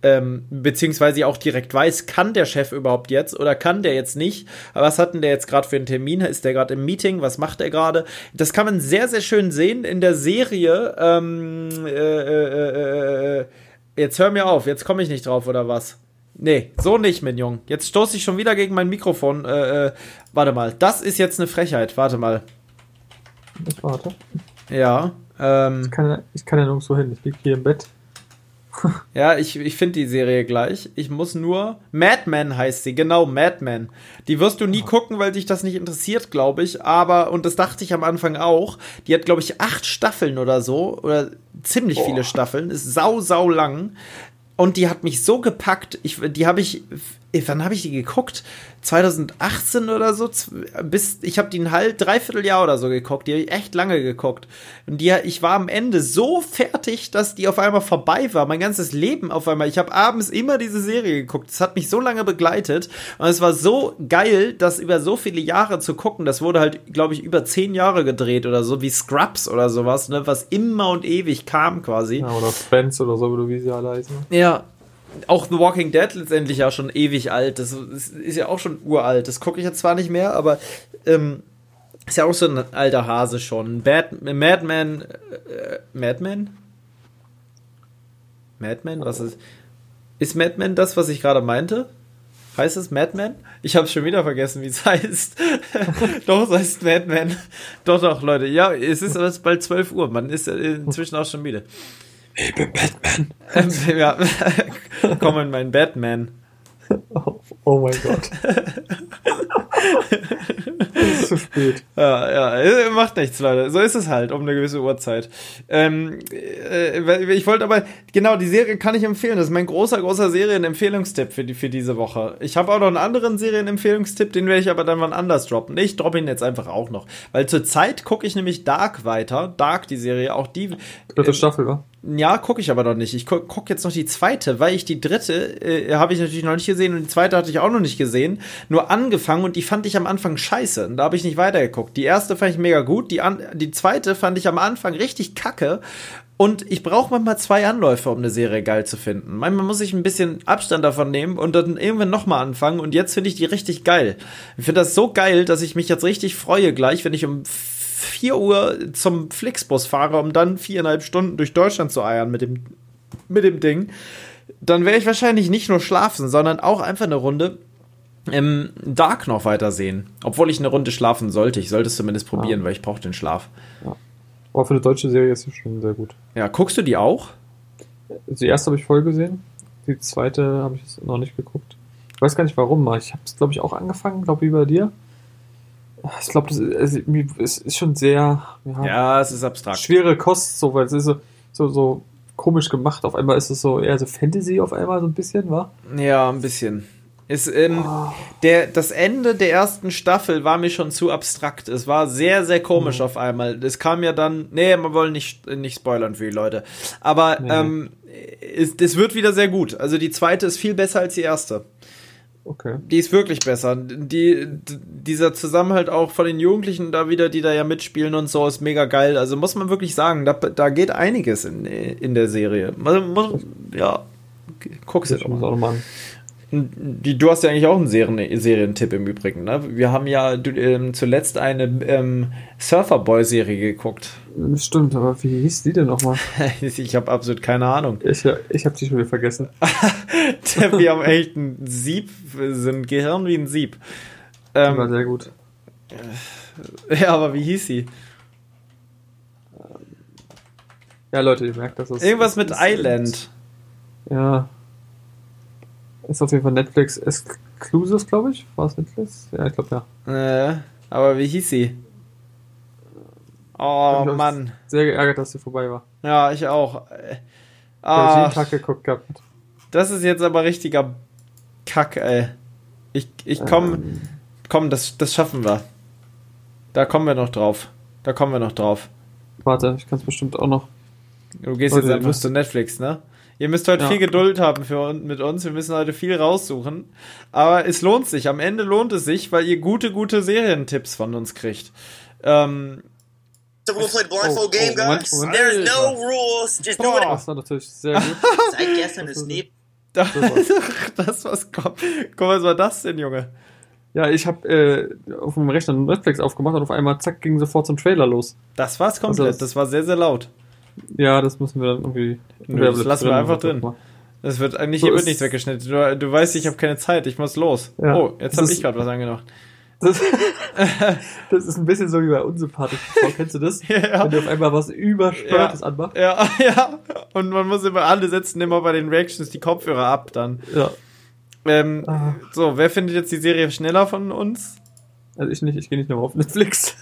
Ähm, beziehungsweise auch direkt weiß, kann der Chef überhaupt jetzt oder kann der jetzt nicht? Was hat denn der jetzt gerade für einen Termin? Ist der gerade im Meeting? Was macht er gerade? Das kann man sehr, sehr schön sehen in der Serie. Ähm, äh, äh, äh, äh jetzt hör mir auf, jetzt komme ich nicht drauf oder was? Nee, so nicht, mein Jung. Jetzt stoße ich schon wieder gegen mein Mikrofon. Äh, äh, warte mal, das ist jetzt eine Frechheit. Warte mal. Ich warte. Ja. Ähm, ich, kann, ich kann ja nirgendwo hin. Ich liege hier im Bett. [LAUGHS] ja, ich, ich finde die Serie gleich. Ich muss nur. Madman heißt sie, genau, Madman. Die wirst du nie oh. gucken, weil dich das nicht interessiert, glaube ich. Aber, und das dachte ich am Anfang auch, die hat, glaube ich, acht Staffeln oder so. Oder ziemlich oh. viele Staffeln. Ist sau, sau lang. Und die hat mich so gepackt. Ich, die habe ich, wann habe ich die geguckt? 2018 oder so, bis ich habe die ein halb, dreiviertel Jahr oder so geguckt. Die habe ich echt lange geguckt. Und die, ich war am Ende so fertig, dass die auf einmal vorbei war. Mein ganzes Leben auf einmal. Ich habe abends immer diese Serie geguckt. Das hat mich so lange begleitet. Und es war so geil, das über so viele Jahre zu gucken. Das wurde halt, glaube ich, über zehn Jahre gedreht oder so, wie Scrubs oder sowas, ne, was immer und ewig kam quasi. Ja, oder Friends oder so, wie sie alle heißen. Ja, auch The Walking Dead letztendlich ja schon ewig alt. Das ist ja auch schon uralt. Das gucke ich jetzt zwar nicht mehr, aber ähm, ist ja auch so ein alter Hase schon. Bad, Madman. Äh, Madman? Madman? Was ist. Ist Madman das, was ich gerade meinte? Heißt es Madman? Ich habe schon wieder vergessen, wie es [LAUGHS] heißt. [LAUGHS] doch, es heißt Madman. Doch, doch, Leute. Ja, es ist bald 12 Uhr. Man ist inzwischen auch schon müde. Ich bin Batman. [LAUGHS] Ja, komm in mein Batman. [LAUGHS] Oh, oh mein Gott. [LAUGHS] [LAUGHS] es ist zu spät. Ja, ja, äh, macht nichts, Leute. So ist es halt um eine gewisse Uhrzeit. Ähm, äh, ich wollte aber, genau, die Serie kann ich empfehlen. Das ist mein großer, großer Serienempfehlungstipp für, die, für diese Woche. Ich habe auch noch einen anderen Serienempfehlungstipp, den werde ich aber dann wann anders droppen. Ich droppe ihn jetzt einfach auch noch. Weil zurzeit gucke ich nämlich Dark weiter. Dark, die Serie, auch die. Dritte äh, Staffel, wa? Ja, gucke ich aber noch nicht. Ich gucke guck jetzt noch die zweite, weil ich die dritte äh, habe ich natürlich noch nicht gesehen und die zweite hatte ich auch noch nicht gesehen. Nur angefangen und die fand ich am Anfang scheiße. Und da habe ich nicht weitergeguckt. Die erste fand ich mega gut, die, an, die zweite fand ich am Anfang richtig kacke. Und ich brauche manchmal zwei Anläufe, um eine Serie geil zu finden. Manchmal muss ich ein bisschen Abstand davon nehmen und dann irgendwann nochmal anfangen. Und jetzt finde ich die richtig geil. Ich finde das so geil, dass ich mich jetzt richtig freue gleich, wenn ich um 4 Uhr zum Flixbus fahre, um dann viereinhalb Stunden durch Deutschland zu eiern mit dem, mit dem Ding, dann werde ich wahrscheinlich nicht nur schlafen, sondern auch einfach eine Runde im Dark noch weitersehen. Obwohl ich eine Runde schlafen sollte. Ich sollte es zumindest probieren, ja. weil ich brauche den Schlaf. Ja. Aber für eine deutsche Serie ist es schon sehr gut. Ja, guckst du die auch? Die erste habe ich voll gesehen. Die zweite habe ich noch nicht geguckt. Ich weiß gar nicht warum. Ich habe es, glaube ich, auch angefangen, glaube ich, wie bei dir. Ich glaube, es ist schon sehr. Ja, ja, es ist abstrakt. Schwere Kost, so, weil es ist so, so, so komisch gemacht. Auf einmal ist es so eher so Fantasy auf einmal so ein bisschen, wa? Ja, ein bisschen. Ist, ähm, oh. der, das Ende der ersten Staffel war mir schon zu abstrakt. Es war sehr, sehr komisch mhm. auf einmal. Es kam ja dann, nee, wir wollen nicht, nicht spoilern für die Leute. Aber nee. ähm, es, es wird wieder sehr gut. Also die zweite ist viel besser als die erste. Okay. Die ist wirklich besser. Die, dieser Zusammenhalt auch von den Jugendlichen da wieder, die da ja mitspielen und so, ist mega geil. Also muss man wirklich sagen, da, da geht einiges in, in der Serie. Also muss, ja, guck's dir doch mal. Die, du hast ja eigentlich auch einen Serien, Serientipp im Übrigen. Ne? Wir haben ja du, ähm, zuletzt eine ähm, Surferboy-Serie geguckt. Stimmt, aber wie hieß die denn nochmal? [LAUGHS] ich habe absolut keine Ahnung. Ich, ich habe die schon wieder vergessen. [LAUGHS] Wir haben echt ein Sieb, sind Gehirn wie ein Sieb. Ähm, war sehr gut. [LAUGHS] Ja, aber wie hieß sie? Ja, Leute, ihr merkt, dass es. Irgendwas mit Island. Ja. Ist auf jeden Fall Netflix Exclusives, glaube ich. War es Netflix? Ja, ich glaube ja. Äh, aber wie hieß sie? Oh Mann. Sehr geärgert, dass sie vorbei war. Ja, ich auch. Ah, ich jeden Tag geguckt gehabt. Das ist jetzt aber richtiger Kack, ey. Ich, ich komm, ähm. komm, das, das schaffen wir. Da kommen wir noch drauf. Da kommen wir noch drauf. Warte, ich kann es bestimmt auch noch. Du gehst Warte, jetzt einfach zu Netflix, ne? Ihr müsst heute ja. viel Geduld haben für, mit uns. Wir müssen heute viel raussuchen. Aber es lohnt sich. Am Ende lohnt es sich, weil ihr gute, gute Serientipps von uns kriegt. Ähm, The rule play blindfold oh, game, oh, guys. Moment, Moment. There's no rules. Just do it. Das war natürlich sehr gut. [LAUGHS] Seit gestern ist Neb. [LAUGHS] Das, was kommt. Guck, was war das denn, Junge? Ja, ich habe äh, auf dem Rechner Netflix aufgemacht und auf einmal zack ging sofort zum Trailer los. Das war's komplett. Also das, das war sehr, sehr laut. Ja, das müssen wir dann irgendwie. Nö, das lassen wir einfach drin. Das wird eigentlich, so hier wird nichts weggeschnitten. Du, du weißt, ich habe keine Zeit, ich muss los. Ja, oh, jetzt habe ich gerade was angemacht. Das, [LAUGHS] das, ist ein bisschen so wie bei unsympathisch. Kennst du das? [LAUGHS] Ja. Wenn du auf einmal was übersteuertes ja. anmachst. Ja, [LAUGHS] ja. Und man muss immer, alle setzen immer bei den Reactions die Kopfhörer ab dann. Ja. Ähm, ah. So, wer findet jetzt die Serie schneller von uns? Also ich nicht, ich gehe nicht mehr auf Netflix.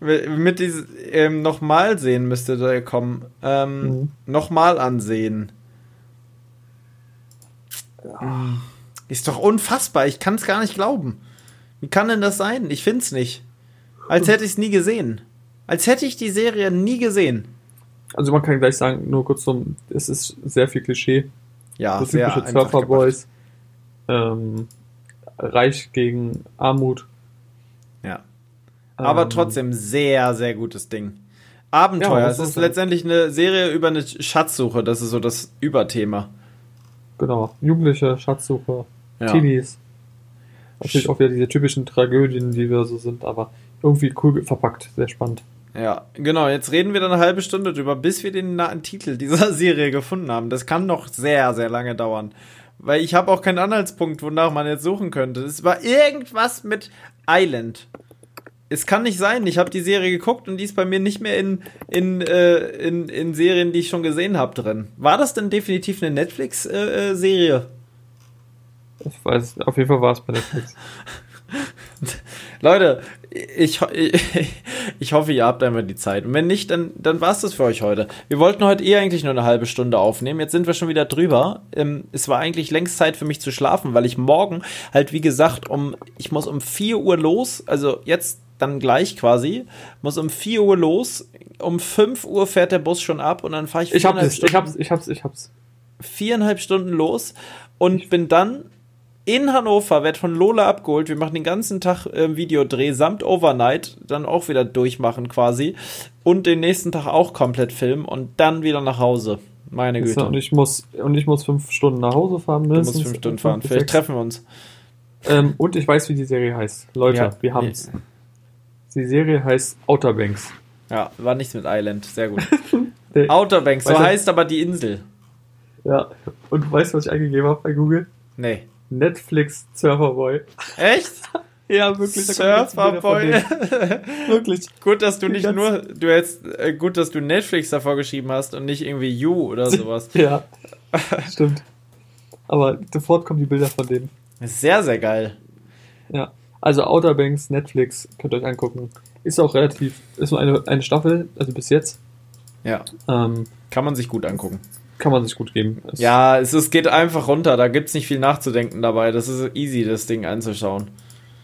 Mit diesem ähm, nochmal sehen müsste da kommen. Ähm, mhm. Nochmal ansehen. Ja. Ist doch unfassbar. Ich kann es gar nicht glauben. Wie kann denn das sein? Ich find's nicht. Als hätte ich es nie gesehen. Als hätte ich die Serie nie gesehen. Also man kann gleich sagen, nur kurz zum, es ist sehr viel Klischee. Ja, so sehr typische Surferboys. Ähm, reich gegen Armut. Aber ähm, trotzdem sehr, sehr gutes Ding. Abenteuer. Ja, es ist letztendlich eine Serie über eine Schatzsuche. Das ist so das Überthema. Genau. Jugendliche Schatzsuche. Ja. Teenies. Natürlich auch wieder diese typischen Tragödien, die wir so sind, aber irgendwie cool verpackt. Sehr spannend. Ja, genau. Jetzt reden wir dann eine halbe Stunde drüber, bis wir den Titel dieser [LAUGHS] Serie gefunden haben. Das kann noch sehr, sehr lange dauern. weil ich habe auch keinen Anhaltspunkt, wonach man jetzt suchen könnte. Es war irgendwas mit Island. Es kann nicht sein. Ich habe die Serie geguckt und die ist bei mir nicht mehr in, in, äh, in, in Serien, die ich schon gesehen habe, drin. War das denn definitiv eine Netflix-Serie? Ich weiß, auf jeden Fall war es bei Netflix. [LAUGHS] Leute, ich, ich, [LAUGHS] ich hoffe, ihr habt einmal die Zeit. Und wenn nicht, dann, dann war es das für euch heute. Wir wollten heute eh eigentlich nur eine halbe Stunde aufnehmen. Jetzt sind wir schon wieder drüber. Ähm, es war eigentlich längst Zeit für mich zu schlafen, weil ich morgen halt, wie gesagt, um, ich muss um 4 Uhr los, also jetzt dann gleich quasi, muss um 4 Uhr los, um 5 Uhr fährt der Bus schon ab und dann fahre ich Ich hab's, ich hab's, ich hab's, ich hab's. Viereinhalb Stunden los und bin dann in Hannover, werd von Lola abgeholt. Wir machen den ganzen Tag äh, Videodreh samt Overnight, dann auch wieder durchmachen quasi. Und den nächsten Tag auch komplett filmen und dann wieder nach Hause. Meine Güte. Und ich muss, und ich muss fünf Stunden nach Hause fahren. Du musst fünf Stunden fahren. Vielleicht treffen wir uns. Ähm, und ich weiß, wie die Serie heißt. Leute, ja. wir haben's. Die Serie heißt Outer Banks. Ja, war nichts mit Island. Sehr gut. [LAUGHS] Outer Banks, so heißt aber die Insel. Ja, und weißt du, was ich eingegeben habe bei Google? Nee. Netflix Surferboy. Echt? [LAUGHS] ja, wirklich. Surferboy. [LAUGHS] wirklich. Gut, dass du nicht nur, du jetzt, äh, gut, dass du Netflix davor geschrieben hast und nicht irgendwie You oder sowas. ja, stimmt. Aber sofort kommen die Bilder von denen. Sehr, sehr geil. Ja. Also Outer Banks, Netflix, könnt ihr euch angucken. Ist auch relativ, ist nur eine, eine Staffel, also bis jetzt. Ja. Ähm, Kann man sich gut angucken kann man sich gut geben. Es ja, es, es geht einfach runter. Da gibt es nicht viel nachzudenken dabei. Das ist easy, das Ding anzuschauen.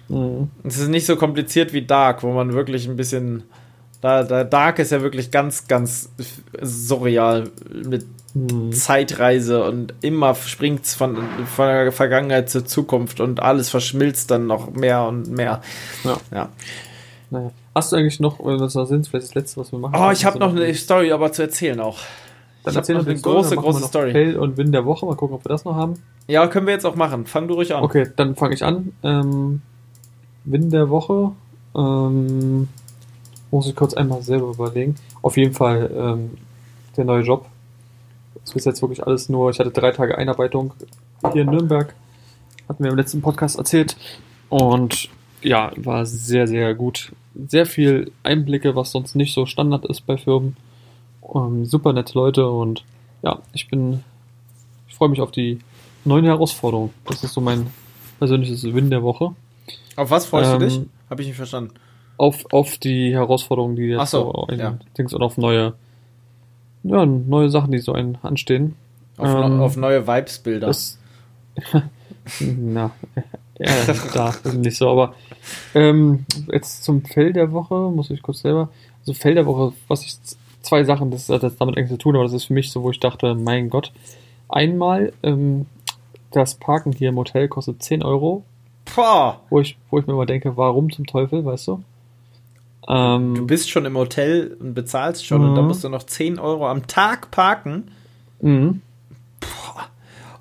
Mhm. Es ist nicht so kompliziert wie Dark, wo man wirklich ein bisschen. Da, da Dark ist ja wirklich ganz, ganz surreal mit mhm. Zeitreise und immer springt es von, von der Vergangenheit zur Zukunft und alles verschmilzt dann noch mehr und mehr. Ja. ja. Naja. Hast du eigentlich noch, was da sind, vielleicht das letzte, was wir machen? Oh, ich habe noch eine Story aber zu erzählen auch. Dann erzähl noch eine große, große Story. Fell und Win der Woche. Mal gucken, ob wir das noch haben. Ja, können wir jetzt auch machen. Fang du ruhig an. Okay, dann fange ich an. Ähm, Win der Woche. Ähm, muss ich kurz einmal selber überlegen. Auf jeden Fall ähm, der neue Job. Das ist jetzt wirklich alles nur. Ich hatte drei Tage Einarbeitung hier in Nürnberg. Hatten wir im letzten Podcast erzählt. Und ja, war sehr, sehr gut. Sehr viel Einblicke, was sonst nicht so Standard ist bei Firmen ähm, super nette Leute und ja, ich bin, ich freue mich auf die neuen Herausforderungen. Das ist so mein persönliches Win der Woche. Auf was freust ähm, du dich? Habe ich nicht verstanden. Auf, auf die Herausforderungen, die jetzt so, so ja. Dings und auf neue, ja, neue Sachen, die so einen anstehen. Auf, ähm, no, auf neue Vibes-Bilder. [LAUGHS] na, [LAUGHS] ja, da nicht so, aber ähm, jetzt zum Fell der Woche, muss ich kurz selber, also Fell der Woche, was ich zwei Sachen, das hat jetzt damit eigentlich zu tun, aber das ist für mich so, wo ich dachte, mein Gott. Einmal, ähm, das Parken hier im Hotel kostet 10 Euro. Boah. Wo ich, wo ich mir immer denke, warum zum Teufel, weißt du? Ähm, du bist schon im Hotel und bezahlst schon und dann mhm. musst du noch 10 Euro am Tag parken. Mhm.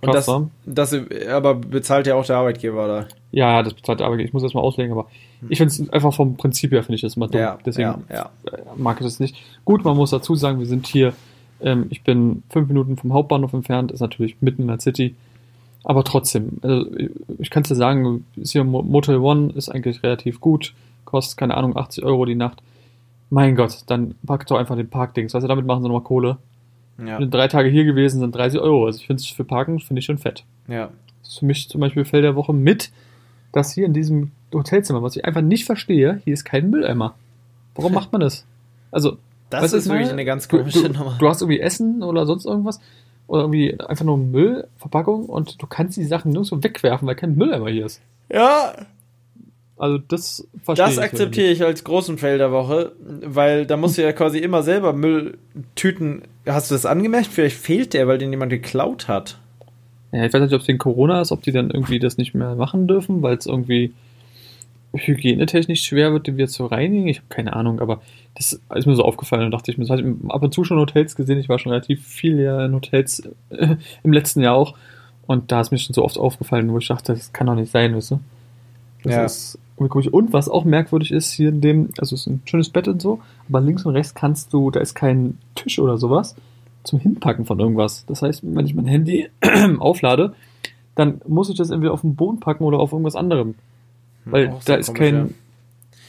Und das, das aber bezahlt ja auch der Arbeitgeber, oder? Ja, das bezahlt der Arbeitgeber. Ich muss das mal auslegen, aber ich finde es einfach vom Prinzip her, finde ich das immer dumm. Ja, Deswegen ja, ja. mag ich das nicht. Gut, man muss dazu sagen, wir sind hier, ähm, ich bin fünf Minuten vom Hauptbahnhof entfernt, ist natürlich mitten in der City. Aber trotzdem, also ich kann es dir sagen, ist hier Motel One ist eigentlich relativ gut, kostet, keine Ahnung, 80 Euro die Nacht. Mein Gott, dann pack doch einfach den Parkdings. Weißt du, damit machen sie nochmal Kohle. Ja. Bin drei Tage hier gewesen, sind 30 Euro. Also ich finde es für Parken, finde ich schon fett. Ja. Das ist für mich zum Beispiel Fell der Woche mit, dass hier in diesem Hotelzimmer, was ich einfach nicht verstehe, hier ist kein Mülleimer. Warum macht man das? Also, das ist wirklich eine ganz komische du, Nummer. Du hast irgendwie Essen oder sonst irgendwas oder irgendwie einfach nur Müllverpackung und du kannst die Sachen nirgendwo wegwerfen, weil kein Mülleimer hier ist. Ja, also das verstehe Das akzeptiere ich als großen Fail der Woche, weil da musst du ja quasi immer selber Mülltüten. Hast du das angemerkt? Vielleicht fehlt der, weil den jemand geklaut hat. Ja, ich weiß nicht, ob es wegen Corona ist, ob die dann irgendwie das nicht mehr machen dürfen, weil es irgendwie hygienetechnisch schwer wird, den wieder zu reinigen. Ich habe keine Ahnung, aber das ist mir so aufgefallen und dachte ich mir, das habe ich ab und zu schon Hotels gesehen. Ich war schon relativ viel ja in Hotels äh, im letzten Jahr auch. Und da ist mir schon so oft aufgefallen, wo ich dachte, das kann doch nicht sein, weißt du? Das ja. ist und was auch merkwürdig ist hier in dem, also es ist ein schönes Bett und so, aber links und rechts kannst du, da ist kein Tisch oder sowas zum Hinpacken von irgendwas. Das heißt, wenn ich mein Handy [CLEARS THROAT] auflade, dann muss ich das entweder auf den Boden packen oder auf irgendwas anderem. Weil Auch da ist komisch, kein, ja.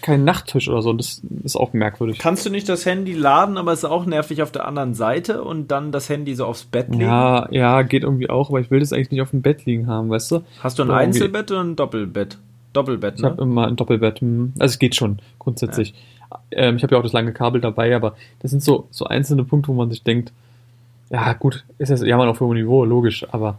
kein Nachttisch oder so. und Das ist auch merkwürdig. Kannst du nicht das Handy laden, aber es ist auch nervig auf der anderen Seite und dann das Handy so aufs Bett legen? Ja, ja, geht irgendwie auch, aber ich will das eigentlich nicht auf dem Bett liegen haben, weißt du? Hast du ein Einzelbett oder ein Doppelbett? Doppelbett, Ich ne? habe immer ein Doppelbett. hm. Also es geht schon, grundsätzlich. Ähm, ich habe ja auch das lange Kabel dabei, aber das sind so, so einzelne Punkte, wo man sich denkt, ja gut, ist das ja man auf hohem Niveau, logisch, aber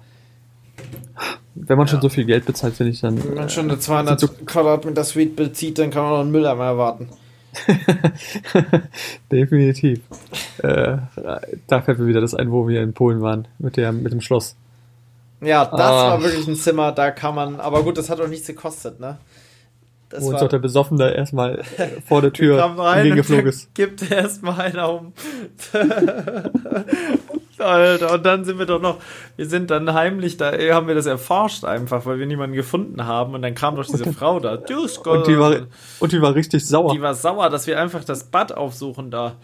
wenn man schon Ja. so viel Geld bezahlt, finde ich dann. Wenn man schon eine sind 200 so- Quadratmeter Suite bezieht, dann kann man noch einen Mülleimer erwarten. [LAUGHS] Definitiv. äh, da fällt mir wieder das ein, wo wir in Polen waren, mit, der, mit dem Schloss. Ja, das Ah. war wirklich ein Zimmer, da kann man, aber gut, das hat auch nichts gekostet, ne? Das wo uns doch der Besoffene erstmal vor der [LAUGHS] Tür da ist. gibt erstmal einer um. [LAUGHS] Alter, und dann sind wir doch noch, wir sind dann heimlich, da haben wir das erforscht einfach, weil wir niemanden gefunden haben und dann kam doch diese Frau da. Und die, war, und die war richtig sauer. die war sauer, dass wir einfach das Bad aufsuchen da.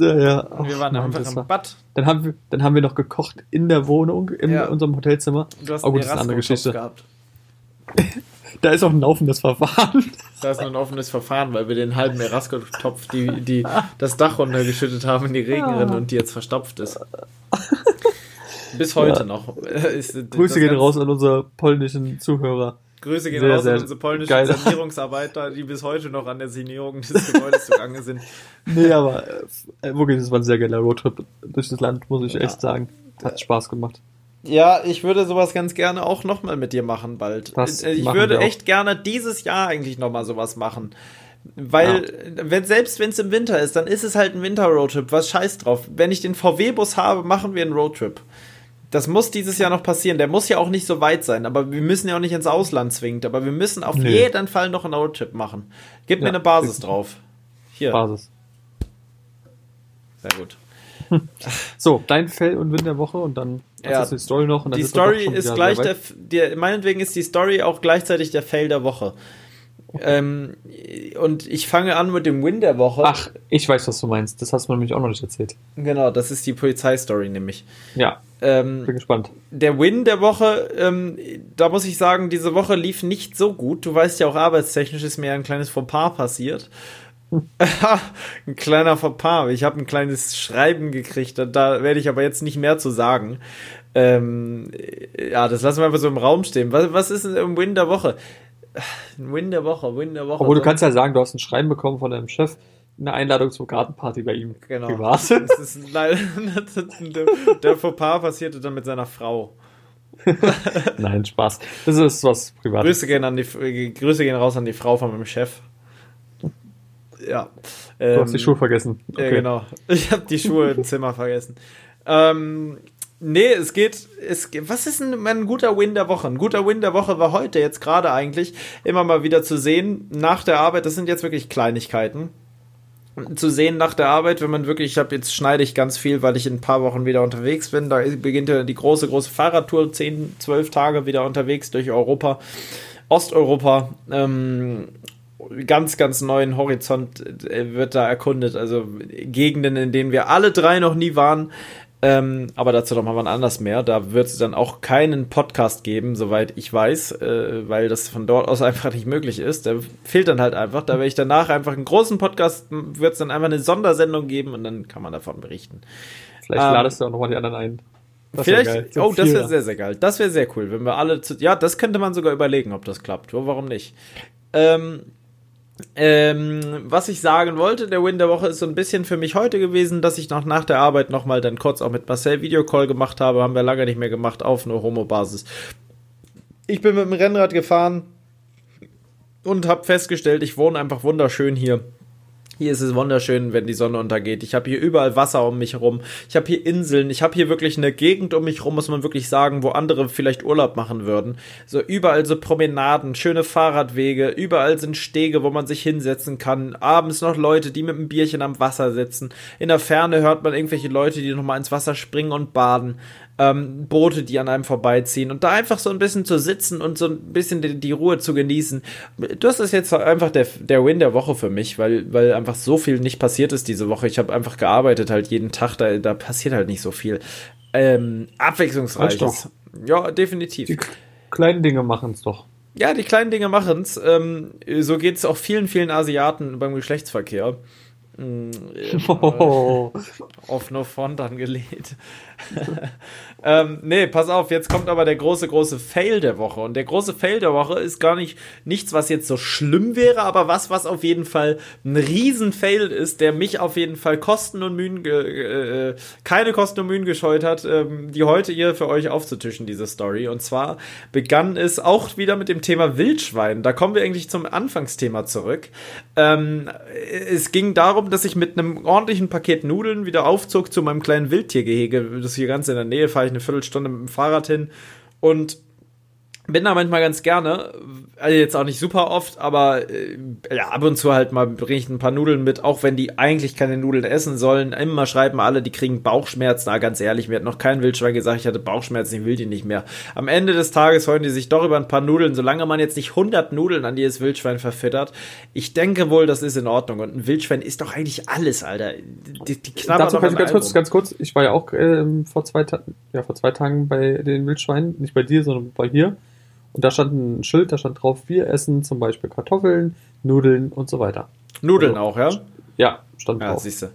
Ja, ja. Und wir Ach, waren Mann, einfach im Bad. Dann haben, wir, dann haben wir noch gekocht in der Wohnung, in Ja. unserem Hotelzimmer. Du hast Oh, gut, das ist eine andere Geschichte. gehabt. [LAUGHS] Da ist auch ein laufendes Verfahren. Da ist nur ein offenes Verfahren, weil wir den halben Erasco-Topf, die, die das Dach runtergeschüttet haben in die Regenrinne und die jetzt verstopft ist. Bis heute Ja. noch. Das Grüße gehen raus an unsere polnischen Zuhörer. Grüße gehen Sehr, raus sehr an unsere polnischen geil. Sanierungsarbeiter, die bis heute noch an der Sanierung des Gebäudes zugange sind. [LAUGHS] Nee, aber äh, wirklich, das war ein sehr geiler Roadtrip durch das Land, muss ich Ja. echt sagen. Hat Spaß gemacht. Ja, ich würde sowas ganz gerne auch nochmal mit dir machen bald. Das Äh, ich würde echt gerne dieses Jahr eigentlich nochmal sowas machen. Weil, wenn, selbst wenn es im Winter ist, dann ist es halt ein Winter-Roadtrip. Was scheiß drauf. Wenn ich den VW-Bus habe, machen wir einen Roadtrip. Das muss dieses Jahr noch passieren. Der muss ja auch nicht so weit sein, aber wir müssen ja auch nicht ins Ausland zwingend. Aber wir müssen auf Nee. jeden Fall noch einen Roadtrip machen. Gib mir Ja, eine Basis drauf. Hier, Basis. sehr gut. [LAUGHS] So, dein Fell und Wind der Woche und dann Ja, ist die Story noch. Und dann Die Story ist gleich der, der, meinetwegen ist die Story auch gleichzeitig der Fail der Woche. Ähm, und ich fange an mit dem Win der Woche. Ach, ich weiß, was du meinst. Das hast du mir nämlich auch noch nicht erzählt. Genau, das ist die Polizeistory nämlich. Ja, Ähm, bin gespannt. der Win der Woche, ähm, da muss ich sagen, diese Woche lief nicht so gut. Du weißt ja auch, arbeitstechnisch ist mir ein kleines Fauxpas passiert. [LAUGHS] ein kleiner Fauxpas. Ich habe ein kleines Schreiben gekriegt. Da, da werde ich aber jetzt nicht mehr zu sagen. Ähm, ja, das lassen wir einfach so im Raum stehen. Was, was ist denn ein Win der Woche? Ein Win der Woche, Win der Woche. Obwohl du kannst ja sagen, du hast ein Schreiben bekommen von deinem Chef, eine Einladung zur Gartenparty bei ihm. Genau. Privat. Das ist leider, [LAUGHS] der, der Fauxpas passierte dann mit seiner Frau. [LAUGHS] Nein, Spaß. Das ist was Privates. Grüße gehen, an die, Grüße gehen raus an die Frau von meinem Chef. Ja. Du hast die Schuhe vergessen. Ja, genau. Ich habe die Schuhe im Zimmer vergessen. Ähm, nee, es geht, es geht. Was ist ein, ein guter Win der Woche? Ein guter Win der Woche war heute jetzt gerade eigentlich immer mal wieder zu sehen nach der Arbeit. Das sind jetzt wirklich Kleinigkeiten. Zu sehen nach der Arbeit, wenn man wirklich, ich habe jetzt schneide ich ganz viel, weil ich in ein paar Wochen wieder unterwegs bin. Da beginnt ja die große, große Fahrradtour, 10, 12 Tage wieder unterwegs durch Europa, Osteuropa. Ähm, ganz, ganz neuen Horizont äh, wird da erkundet. Also Gegenden, in denen wir alle drei noch nie waren. Ähm, aber dazu noch mal wann anders mehr. Da wird es dann auch keinen Podcast geben, soweit ich weiß, äh, weil das von dort aus [LAUGHS] einfach nicht möglich ist. Der fehlt dann halt einfach. Da werde ich danach einfach einen großen Podcast, wird es dann einfach eine Sondersendung geben und dann kann man davon berichten. Vielleicht Ähm, ladest du auch nochmal die anderen ein. Das Vielleicht. So oh, das wäre sehr, sehr geil. Das wäre sehr cool, wenn wir alle zu, ja, das könnte man sogar überlegen, ob das klappt. Warum nicht? Ähm, ähm, was ich sagen wollte, der Win der Woche ist so ein bisschen für mich heute gewesen, dass ich noch nach der Arbeit nochmal dann kurz auch mit Marcel Videocall gemacht habe. Haben wir lange nicht mehr gemacht auf nur Homo-Basis. Ich bin mit dem Rennrad gefahren und habe festgestellt, ich wohne einfach wunderschön hier. Hier ist es wunderschön, wenn die Sonne untergeht. Ich habe hier überall Wasser um mich herum. Ich habe hier Inseln. Ich habe hier wirklich eine Gegend um mich herum, muss man wirklich sagen, wo andere vielleicht Urlaub machen würden. So überall so Promenaden, schöne Fahrradwege, überall sind Stege, wo man sich hinsetzen kann. Abends noch Leute, die mit einem Bierchen am Wasser sitzen. In der Ferne hört man irgendwelche Leute, die nochmal ins Wasser springen und baden. Ähm, Boote, die an einem vorbeiziehen und da einfach so ein bisschen zu sitzen und so ein bisschen die, die Ruhe zu genießen. Das ist jetzt einfach der, der Win der Woche für mich, weil, weil einfach so viel nicht passiert ist diese Woche. Ich habe einfach gearbeitet halt jeden Tag, da, da passiert halt nicht so viel. Ähm, abwechslungsreiches. Reicht Ja, definitiv. kleinen Dinge machen es doch. Ja, die kleinen Dinge machen's. Ähm, so geht's auch vielen, vielen Asiaten beim Geschlechtsverkehr. Mm, [LAUGHS] oh. Auf No Front angelehnt. [LAUGHS] ähm, nee, pass auf, jetzt kommt aber der große, große Fail der Woche. Und der große Fail der Woche ist gar nicht nichts, was jetzt so schlimm wäre, aber was, was auf jeden Fall ein Riesen-Fail ist, der mich auf jeden Fall Kosten und Mühen, äh, keine Kosten und Mühen gescheut hat, ähm, die heute hier für euch aufzutischen, diese Story. Und zwar begann es auch wieder mit dem Thema Wildschwein. Da kommen wir eigentlich zum Anfangsthema zurück. Ähm, es ging darum, dass ich mit einem ordentlichen Paket Nudeln wieder aufzog zu meinem kleinen Wildtiergehege. Das hier ganz in der Nähe, fahre ich eine Viertelstunde mit dem Fahrrad hin. Und bin da manchmal ganz gerne, also jetzt auch nicht super oft, aber äh, ja, ab und zu halt mal bringe ich ein paar Nudeln mit, auch wenn die eigentlich keine Nudeln essen sollen. Immer schreiben alle, die kriegen Bauchschmerzen. Na, ganz ehrlich, mir hat noch kein Wildschwein gesagt, ich hatte Bauchschmerzen, ich will die nicht mehr. Am Ende des Tages freuen die sich doch über ein paar Nudeln, solange man jetzt nicht 100 Nudeln an jedes Wildschwein verfüttert. Ich denke wohl, das ist in Ordnung. Und ein Wildschwein ist doch eigentlich alles, Alter. Die, die Dazu kann ich ganz kurz, ganz kurz, ich war ja auch äh, vor, zwei ja, vor zwei Tagen bei den Wildschweinen, nicht bei dir, sondern bei hier. Und da stand ein Schild, da stand drauf, wir essen zum Beispiel Kartoffeln, Nudeln und so weiter. Nudeln also, auch, ja? Ja, stand drauf. Ja, siehst du.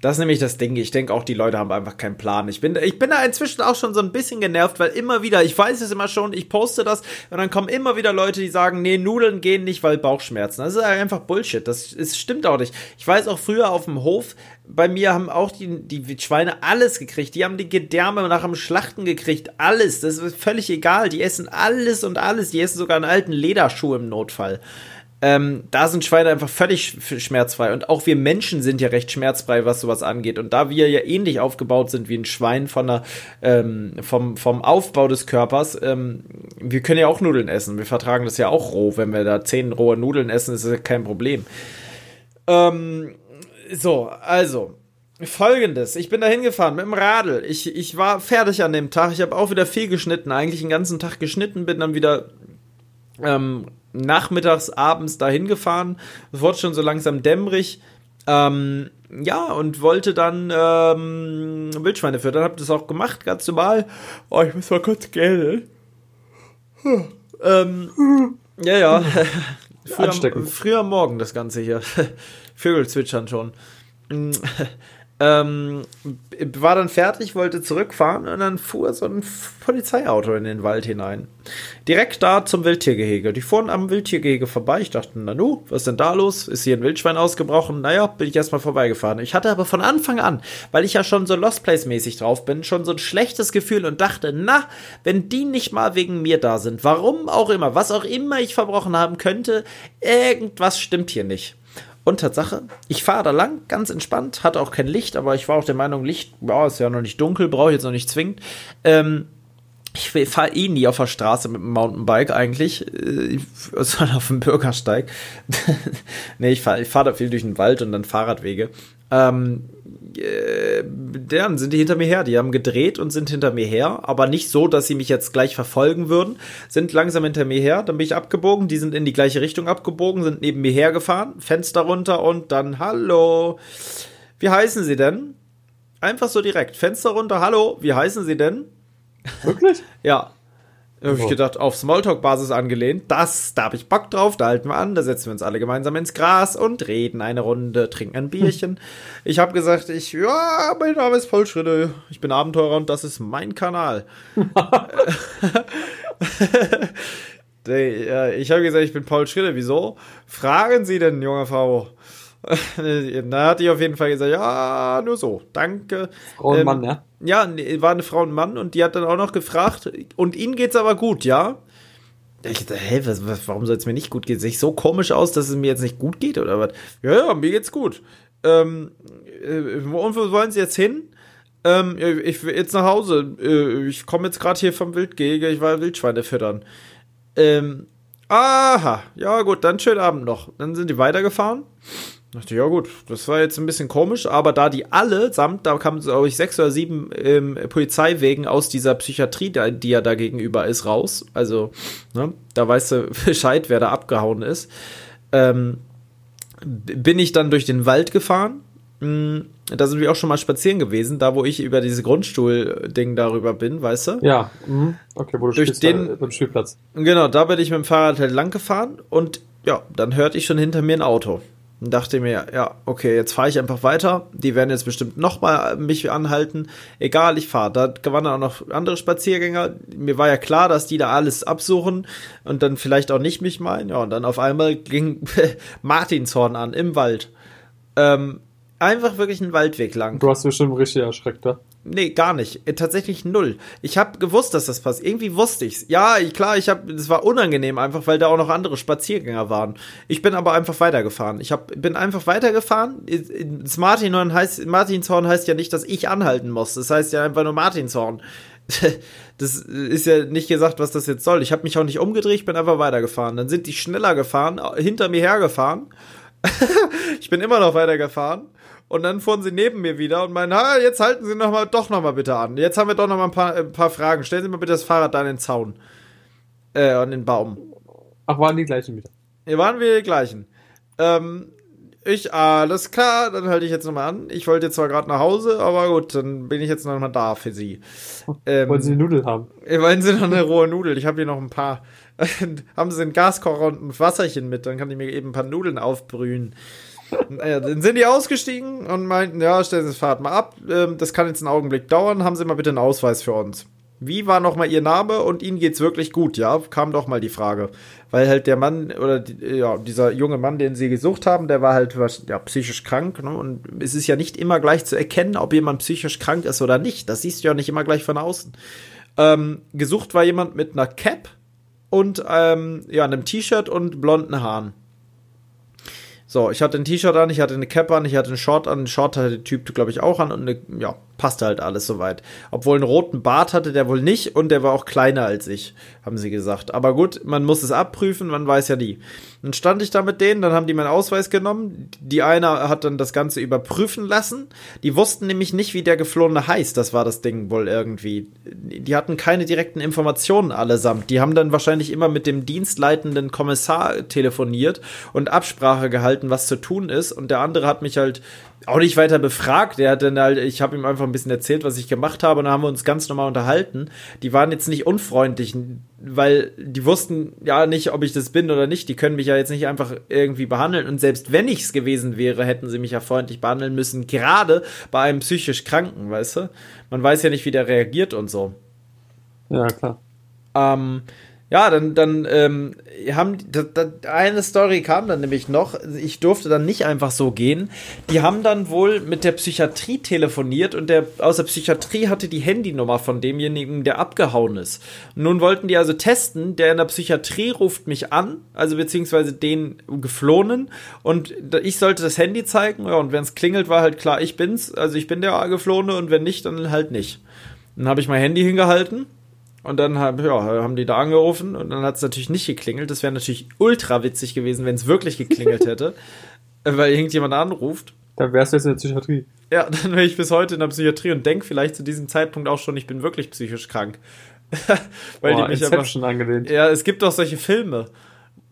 Das ist nämlich das Ding. Ich denke auch, die Leute haben einfach keinen Plan. Ich bin, ich bin da inzwischen auch schon so ein bisschen genervt, weil immer wieder, ich weiß es immer schon, ich poste das und dann kommen immer wieder Leute, die sagen, nee, Nudeln gehen nicht, weil Bauchschmerzen. Das ist einfach Bullshit. Das, das stimmt auch nicht. Ich weiß auch früher auf dem Hof, bei mir haben auch die, die Schweine alles gekriegt. Die haben die Gedärme nach dem Schlachten gekriegt. Alles. Das ist völlig egal. Die essen alles und alles. Die essen sogar einen alten Lederschuh im Notfall. Ähm, da sind Schweine einfach völlig schmerzfrei. Und auch wir Menschen sind ja recht schmerzfrei, was sowas angeht. Und da wir ja ähnlich aufgebaut sind wie ein Schwein von der, ähm, vom, vom Aufbau des Körpers, ähm, wir können ja auch Nudeln essen. Wir vertragen das ja auch roh. Wenn wir da zehn rohe Nudeln essen, ist das kein Problem. Ähm, so, also. Folgendes, ich bin da hingefahren mit dem Radl. Ich, ich war fertig an dem Tag. Ich habe auch wieder viel geschnitten, eigentlich den ganzen Tag geschnitten, bin dann wieder ähm, nachmittags, abends dahin gefahren. Es wurde schon so langsam dämmerig. Ähm, ja, und wollte dann ähm, Wildschweine füttern. Hab das auch gemacht, ganz normal. Oh, ich muss mal kurz gähnen. ähm, ja, ja. [LAUGHS] früher, früher Morgen das Ganze hier. [LAUGHS] Vögel zwitschern schon. Ähm, war dann fertig, wollte zurückfahren und dann fuhr so ein Polizeiauto in den Wald hinein. Direkt da zum Wildtiergehege. Die fuhren am Wildtiergehege vorbei. Ich dachte, na nu, was ist denn da los? Ist hier ein Wildschwein ausgebrochen? Naja, bin ich erstmal vorbeigefahren. Ich hatte aber von Anfang an, weil ich ja schon so Lost Place mäßig drauf bin, schon so ein schlechtes Gefühl und dachte, na, wenn die nicht mal wegen mir da sind, warum auch immer, was auch immer ich verbrochen haben könnte, irgendwas stimmt hier nicht. Und Tatsache, ich fahre da lang, ganz entspannt, hatte auch kein Licht, aber ich war auch der Meinung, Licht, ja, ist ja noch nicht dunkel, brauche ich jetzt noch nicht zwingend. Ähm, ich fahre eh nie auf der Straße mit dem Mountainbike eigentlich, äh, sondern auf dem Bürgersteig. [LAUGHS] nee, ich fahre ich fahr da viel durch den Wald und dann Fahrradwege. Ähm, äh, dann sind die hinter mir her. Die haben gedreht und sind hinter mir her, aber nicht so, dass sie mich jetzt gleich verfolgen würden. Sind langsam hinter mir her, dann bin ich abgebogen. Die sind in die gleiche Richtung abgebogen, sind neben mir hergefahren, Fenster runter und dann Hallo. Wie heißen Sie denn? Einfach so direkt. Fenster runter, hallo, wie heißen Sie denn? Wirklich? ja. Habe ich gedacht, auf Smalltalk-Basis angelehnt. Das, da habe ich Bock drauf, da halten wir an, da setzen wir uns alle gemeinsam ins Gras und reden eine Runde, trinken ein Bierchen. ich habe gesagt, ich, ja, mein Name ist Paul Schritte, ich bin Abenteurer und das ist mein Kanal. [LAUGHS] [LAUGHS] ich habe gesagt, ich bin Paul Schritte, wieso? Fragen Sie denn, junger Frau? [LAUGHS] da hat die auf jeden Fall gesagt, ja, nur so, danke. Frau und ähm, Mann, ja? Ja, war eine Frau und Mann und die hat dann auch noch gefragt, und Ihnen geht's aber gut, ja? Ich dachte, hä, was, was, warum soll es mir nicht gut gehen? Sehe ich so komisch aus, dass es mir jetzt nicht gut geht oder was? Ja, ja, mir geht's gut. Ähm, äh, und wo wollen Sie jetzt hin? Ähm, ich will jetzt nach Hause. Äh, ich komme jetzt gerade hier vom Wildgehege. Ich war Wildschweine füttern. Ähm, aha, ja gut, dann schönen Abend noch. Dann sind die weitergefahren. Dachte, ja gut, das war jetzt ein bisschen komisch, aber da die alle samt, da kamen, glaube ich, sechs oder sieben ähm, Polizeiwegen aus dieser Psychiatrie, die ja da gegenüber ist, raus. Also, ne, da weißt du [LAUGHS] Bescheid, wer da abgehauen ist. Ähm, bin ich dann durch den Wald gefahren mh, da sind wir auch schon mal spazieren gewesen, da wo ich über diese Grundstuhl-Ding darüber bin, weißt du? Ja, mhm. okay, wo du Durch spielst den- beim Spielplatz. Genau, da bin ich mit dem Fahrrad halt lang gefahren und ja, dann hörte ich schon hinter mir ein Auto. Und dachte mir, ja, okay, jetzt fahre ich einfach weiter. Die werden jetzt bestimmt nochmal mich anhalten. Egal, ich fahre. Da waren dann auch noch andere Spaziergänger. Mir war ja klar, dass die da alles absuchen und dann vielleicht auch nicht mich meinen. Ja, und dann auf einmal ging [LAUGHS] Martinshorn an im Wald. Ähm, einfach wirklich einen Waldweg lang. Du hast bestimmt richtig erschreckt, da. Nee, gar nicht. Äh, Tatsächlich null. Ich habe gewusst, dass das passiert. Irgendwie wusste ich's. Ja, klar, ich habe es war unangenehm einfach, weil da auch noch andere Spaziergänger waren. Ich bin aber einfach weitergefahren. Ich hab, bin einfach weitergefahren. Das Martinhorn heißt Martinshorn heißt ja nicht, dass ich anhalten muss. Das heißt ja einfach nur Martinshorn. [LAUGHS] Das ist ja nicht gesagt, was das jetzt soll. Ich habe mich auch nicht umgedreht, ich bin einfach weitergefahren. Dann sind die schneller gefahren, hinter mir hergefahren. [LAUGHS] ich bin immer noch weitergefahren. Und dann fuhren sie neben mir wieder und meinen, ha, jetzt halten Sie noch mal, doch noch mal bitte an. Jetzt haben wir doch noch mal ein paar, ein paar Fragen. Stellen Sie mal bitte das Fahrrad da an den Zaun. Äh, an den Baum. Ach, waren die gleichen wieder. Hier waren wir die gleichen. Ähm, ich, alles klar, dann halte ich jetzt noch mal an. Ich wollte jetzt zwar gerade nach Hause, aber gut, dann bin ich jetzt noch mal da für Sie. Ähm, Wollen sie Nudeln haben? wollen Sie noch eine rohe Nudel? Ich habe hier noch ein paar. [LAUGHS] haben Sie einen Gaskocher und ein Wasserchen mit? Dann kann ich mir eben ein paar Nudeln aufbrühen. Naja, dann sind die ausgestiegen und meinten, ja, stellen Sie das Fahrrad mal ab. Ähm, das kann jetzt einen Augenblick dauern. Haben Sie mal bitte einen Ausweis für uns. Wie war nochmal Ihr Name und Ihnen geht's wirklich gut, ja? Kam doch mal die Frage. Weil halt der Mann oder die, ja, dieser junge Mann, den Sie gesucht haben, der war halt was, ja, psychisch krank. Ne? Und es ist ja nicht immer gleich zu erkennen, ob jemand psychisch krank ist oder nicht. Das siehst du ja nicht immer gleich von außen. Ähm, gesucht war jemand mit einer Cap und ähm, ja, einem T-Shirt und blonden Haaren. So, ich hatte ein T-Shirt an, ich hatte eine Cap an, ich hatte einen Short an. Einen Short hatte der Typ, glaube ich, auch an und eine, ja, passte halt alles soweit. Obwohl einen roten Bart hatte der wohl nicht und der war auch kleiner als ich, haben sie gesagt. Aber gut, man muss es abprüfen, man weiß ja nie. Dann stand ich da mit denen, dann haben die meinen Ausweis genommen. Die eine hat dann das Ganze überprüfen lassen. Die wussten nämlich nicht, wie der Geflohene heißt. Das war das Ding wohl irgendwie. Die hatten keine direkten Informationen allesamt. Die haben dann wahrscheinlich immer mit dem dienstleitenden Kommissar telefoniert und Absprache gehalten, was zu tun ist. Und der andere hat mich halt auch nicht weiter befragt. Der hat dann halt, ich habe ihm einfach ein bisschen erzählt, was ich gemacht habe, und dann haben wir uns ganz normal unterhalten. Die waren jetzt nicht unfreundlich, weil die wussten ja nicht, ob ich das bin oder nicht. Die können mich ja jetzt nicht einfach irgendwie behandeln. Und selbst wenn ich es gewesen wäre, hätten sie mich ja freundlich behandeln müssen. Gerade bei einem psychisch Kranken, weißt du? Man weiß ja nicht, wie der reagiert und so. Ja, klar. Ähm, ja, dann, dann ähm, haben da, da, eine Story kam dann nämlich noch. Ich durfte dann nicht einfach so gehen. Die haben dann wohl mit der Psychiatrie telefoniert und der aus der Psychiatrie hatte die Handynummer von demjenigen, der abgehauen ist. Nun wollten die also testen, der in der Psychiatrie ruft mich an, also beziehungsweise den Geflohenen und ich sollte das Handy zeigen. Ja, und wenn es klingelt, war halt klar, ich bin's, also ich bin der Geflohene und wenn nicht, dann halt nicht. Dann habe ich mein Handy hingehalten und dann hab, ja, haben die da angerufen und dann hat es natürlich nicht geklingelt. Das wäre natürlich ultra witzig gewesen, wenn es wirklich geklingelt hätte, [LAUGHS] äh, weil irgendjemand anruft. Dann wärst du jetzt in der Psychiatrie. Ja, [LAUGHS] dann wäre ich bis heute in der Psychiatrie und denk vielleicht zu diesem Zeitpunkt auch schon, ich bin wirklich psychisch krank. [LAUGHS] weil Boah, die mich Inception angelehnt. einfach. Ja, es gibt auch solche Filme.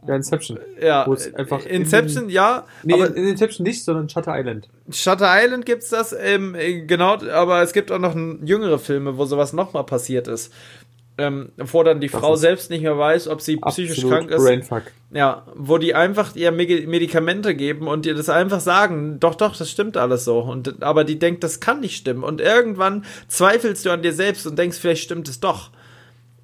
Ja, Inception. Ja, einfach in Inception, ja, Nee, aber in Inception nicht, sondern Shutter Island. Shutter Island gibt's das, ähm, äh, genau, aber es gibt auch noch jüngere Filme, wo sowas nochmal passiert ist. Ähm, wo dann die Frau ist selbst nicht mehr weiß, ob sie psychisch krank ist. Brainfuck. Ja, wo die einfach ihr Medi- Medikamente geben und ihr das einfach sagen, doch, doch, das stimmt alles so. Und, aber die denkt, das kann nicht stimmen. Und irgendwann zweifelst du an dir selbst und denkst, vielleicht stimmt es doch.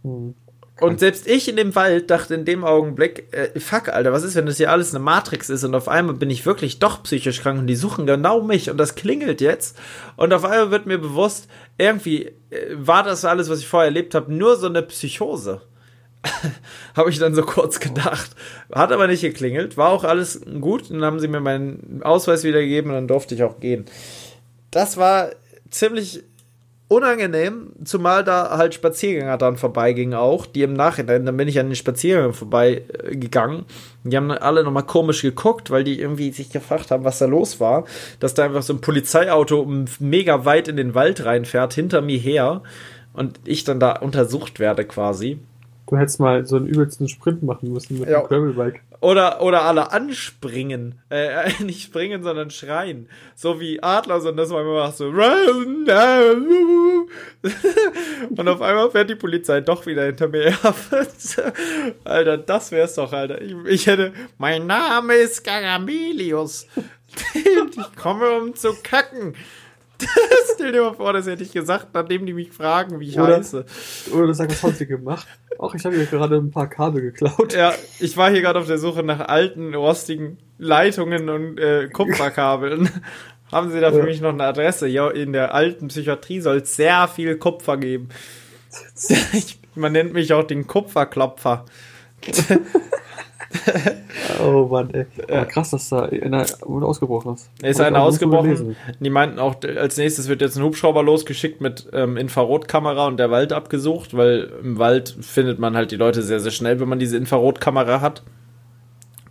Hm. Und selbst ich in dem Wald dachte in dem Augenblick, äh, fuck, Alter, was ist, wenn das hier alles eine Matrix ist und auf einmal bin ich wirklich doch psychisch krank und die suchen genau mich und das klingelt jetzt und auf einmal wird mir bewusst, irgendwie äh, war das alles, was ich vorher erlebt habe, nur so eine Psychose. [LAUGHS] habe ich dann so kurz gedacht. Hat aber nicht geklingelt, war auch alles gut und dann haben sie mir meinen Ausweis wiedergegeben und dann durfte ich auch gehen. Das war ziemlich unangenehm, zumal da halt Spaziergänger dann vorbeigingen auch, die im Nachhinein, dann bin ich an den Spaziergängern vorbeigegangen. Die haben alle nochmal komisch geguckt, weil die irgendwie sich gefragt haben, was da los war. Dass da einfach so ein Polizeiauto mega weit in den Wald reinfährt, hinter mir her und ich dann da untersucht werde quasi. Du hättest mal so einen übelsten Sprint machen müssen mit Ja. dem Gravelbike. Oder, oder alle anspringen. Äh, [LAUGHS] nicht springen, sondern schreien. So wie Adler sind, das man immer macht so. [LAUGHS] Und auf einmal fährt die Polizei doch wieder hinter mir her. [LAUGHS] Alter, das wär's doch, Alter. Ich, ich hätte, mein Name ist Garamelius. Und ich komme, um zu kacken. Stell dir mal vor, das hätte ich gesagt, nachdem die mich fragen, wie ich Oder- heiße. Oder du sagst, was hast du gemacht? Auch ich habe hier gerade ein paar Kabel geklaut. Ja, ich war hier gerade auf der Suche nach alten, rostigen Leitungen und äh, Kupferkabeln. [LAUGHS] Haben Sie da für Ja. mich noch eine Adresse? Ja, in der alten Psychiatrie soll es sehr viel Kupfer geben. [LAUGHS] Man nennt mich auch den Kupferklopfer. [LAUGHS] [LAUGHS] Oh Mann, ey. Aber krass, dass da einer wurde ausgebrochen ist. Ist einer auch ausgebrochen. Die meinten auch, als nächstes wird jetzt ein Hubschrauber losgeschickt mit ähm, Infrarotkamera und der Wald abgesucht, weil im Wald findet man halt die Leute sehr, sehr schnell, wenn man diese Infrarotkamera hat.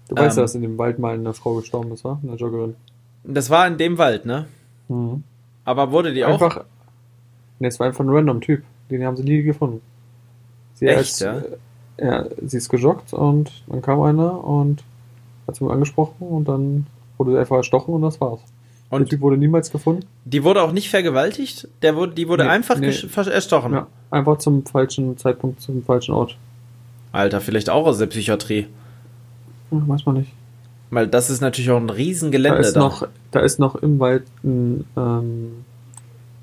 Du weißt Ähm. ja, dass in dem Wald mal eine Frau gestorben ist, wa? Eine Joggerin. Das war in dem Wald, ne? Mhm. Aber wurde die auch Einfach. Ne, es war einfach ein random Typ. Den haben sie nie gefunden. Sie Echt, ist, ja? äh, ja? Sie ist gejoggt und dann kam einer und hat sie angesprochen und dann wurde sie einfach erstochen und das war's. der Und Typ wurde niemals gefunden. Die wurde auch nicht vergewaltigt? Der wurde, die wurde Nee, einfach nee. erstochen. Ja, einfach zum falschen Zeitpunkt, zum falschen Ort. Alter, vielleicht auch aus der Psychiatrie. Hm, weiß man nicht. Weil das ist natürlich auch ein Da Riesengelände ist, da. noch, da ist noch im Wald ein, ähm,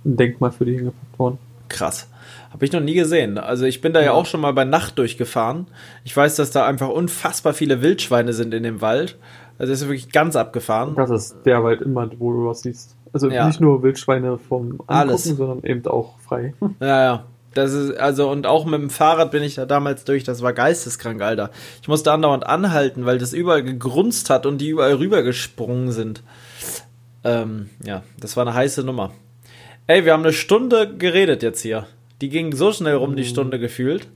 ein Denkmal für die hingepackt worden. Krass. Habe ich noch nie gesehen. Also ich bin da ja. Auch schon mal bei Nacht durchgefahren. Ich weiß, dass da einfach unfassbar viele Wildschweine sind in dem Wald. Also das ist wirklich ganz abgefahren. Das ist der Wald immer, wo du was siehst. Also Ja. nicht nur Wildschweine vom Angucken, Alles. sondern eben auch frei. [LAUGHS] Ja, ja. Das ist, also, und auch mit dem Fahrrad bin ich da damals durch, das war geisteskrank, Alter. Ich musste andauernd anhalten, weil das überall gegrunzt hat und die überall rübergesprungen sind. Ähm, ja, das war eine heiße Nummer. Ey, wir haben eine Stunde geredet jetzt hier. Die ging so schnell rum, die Stunde gefühlt.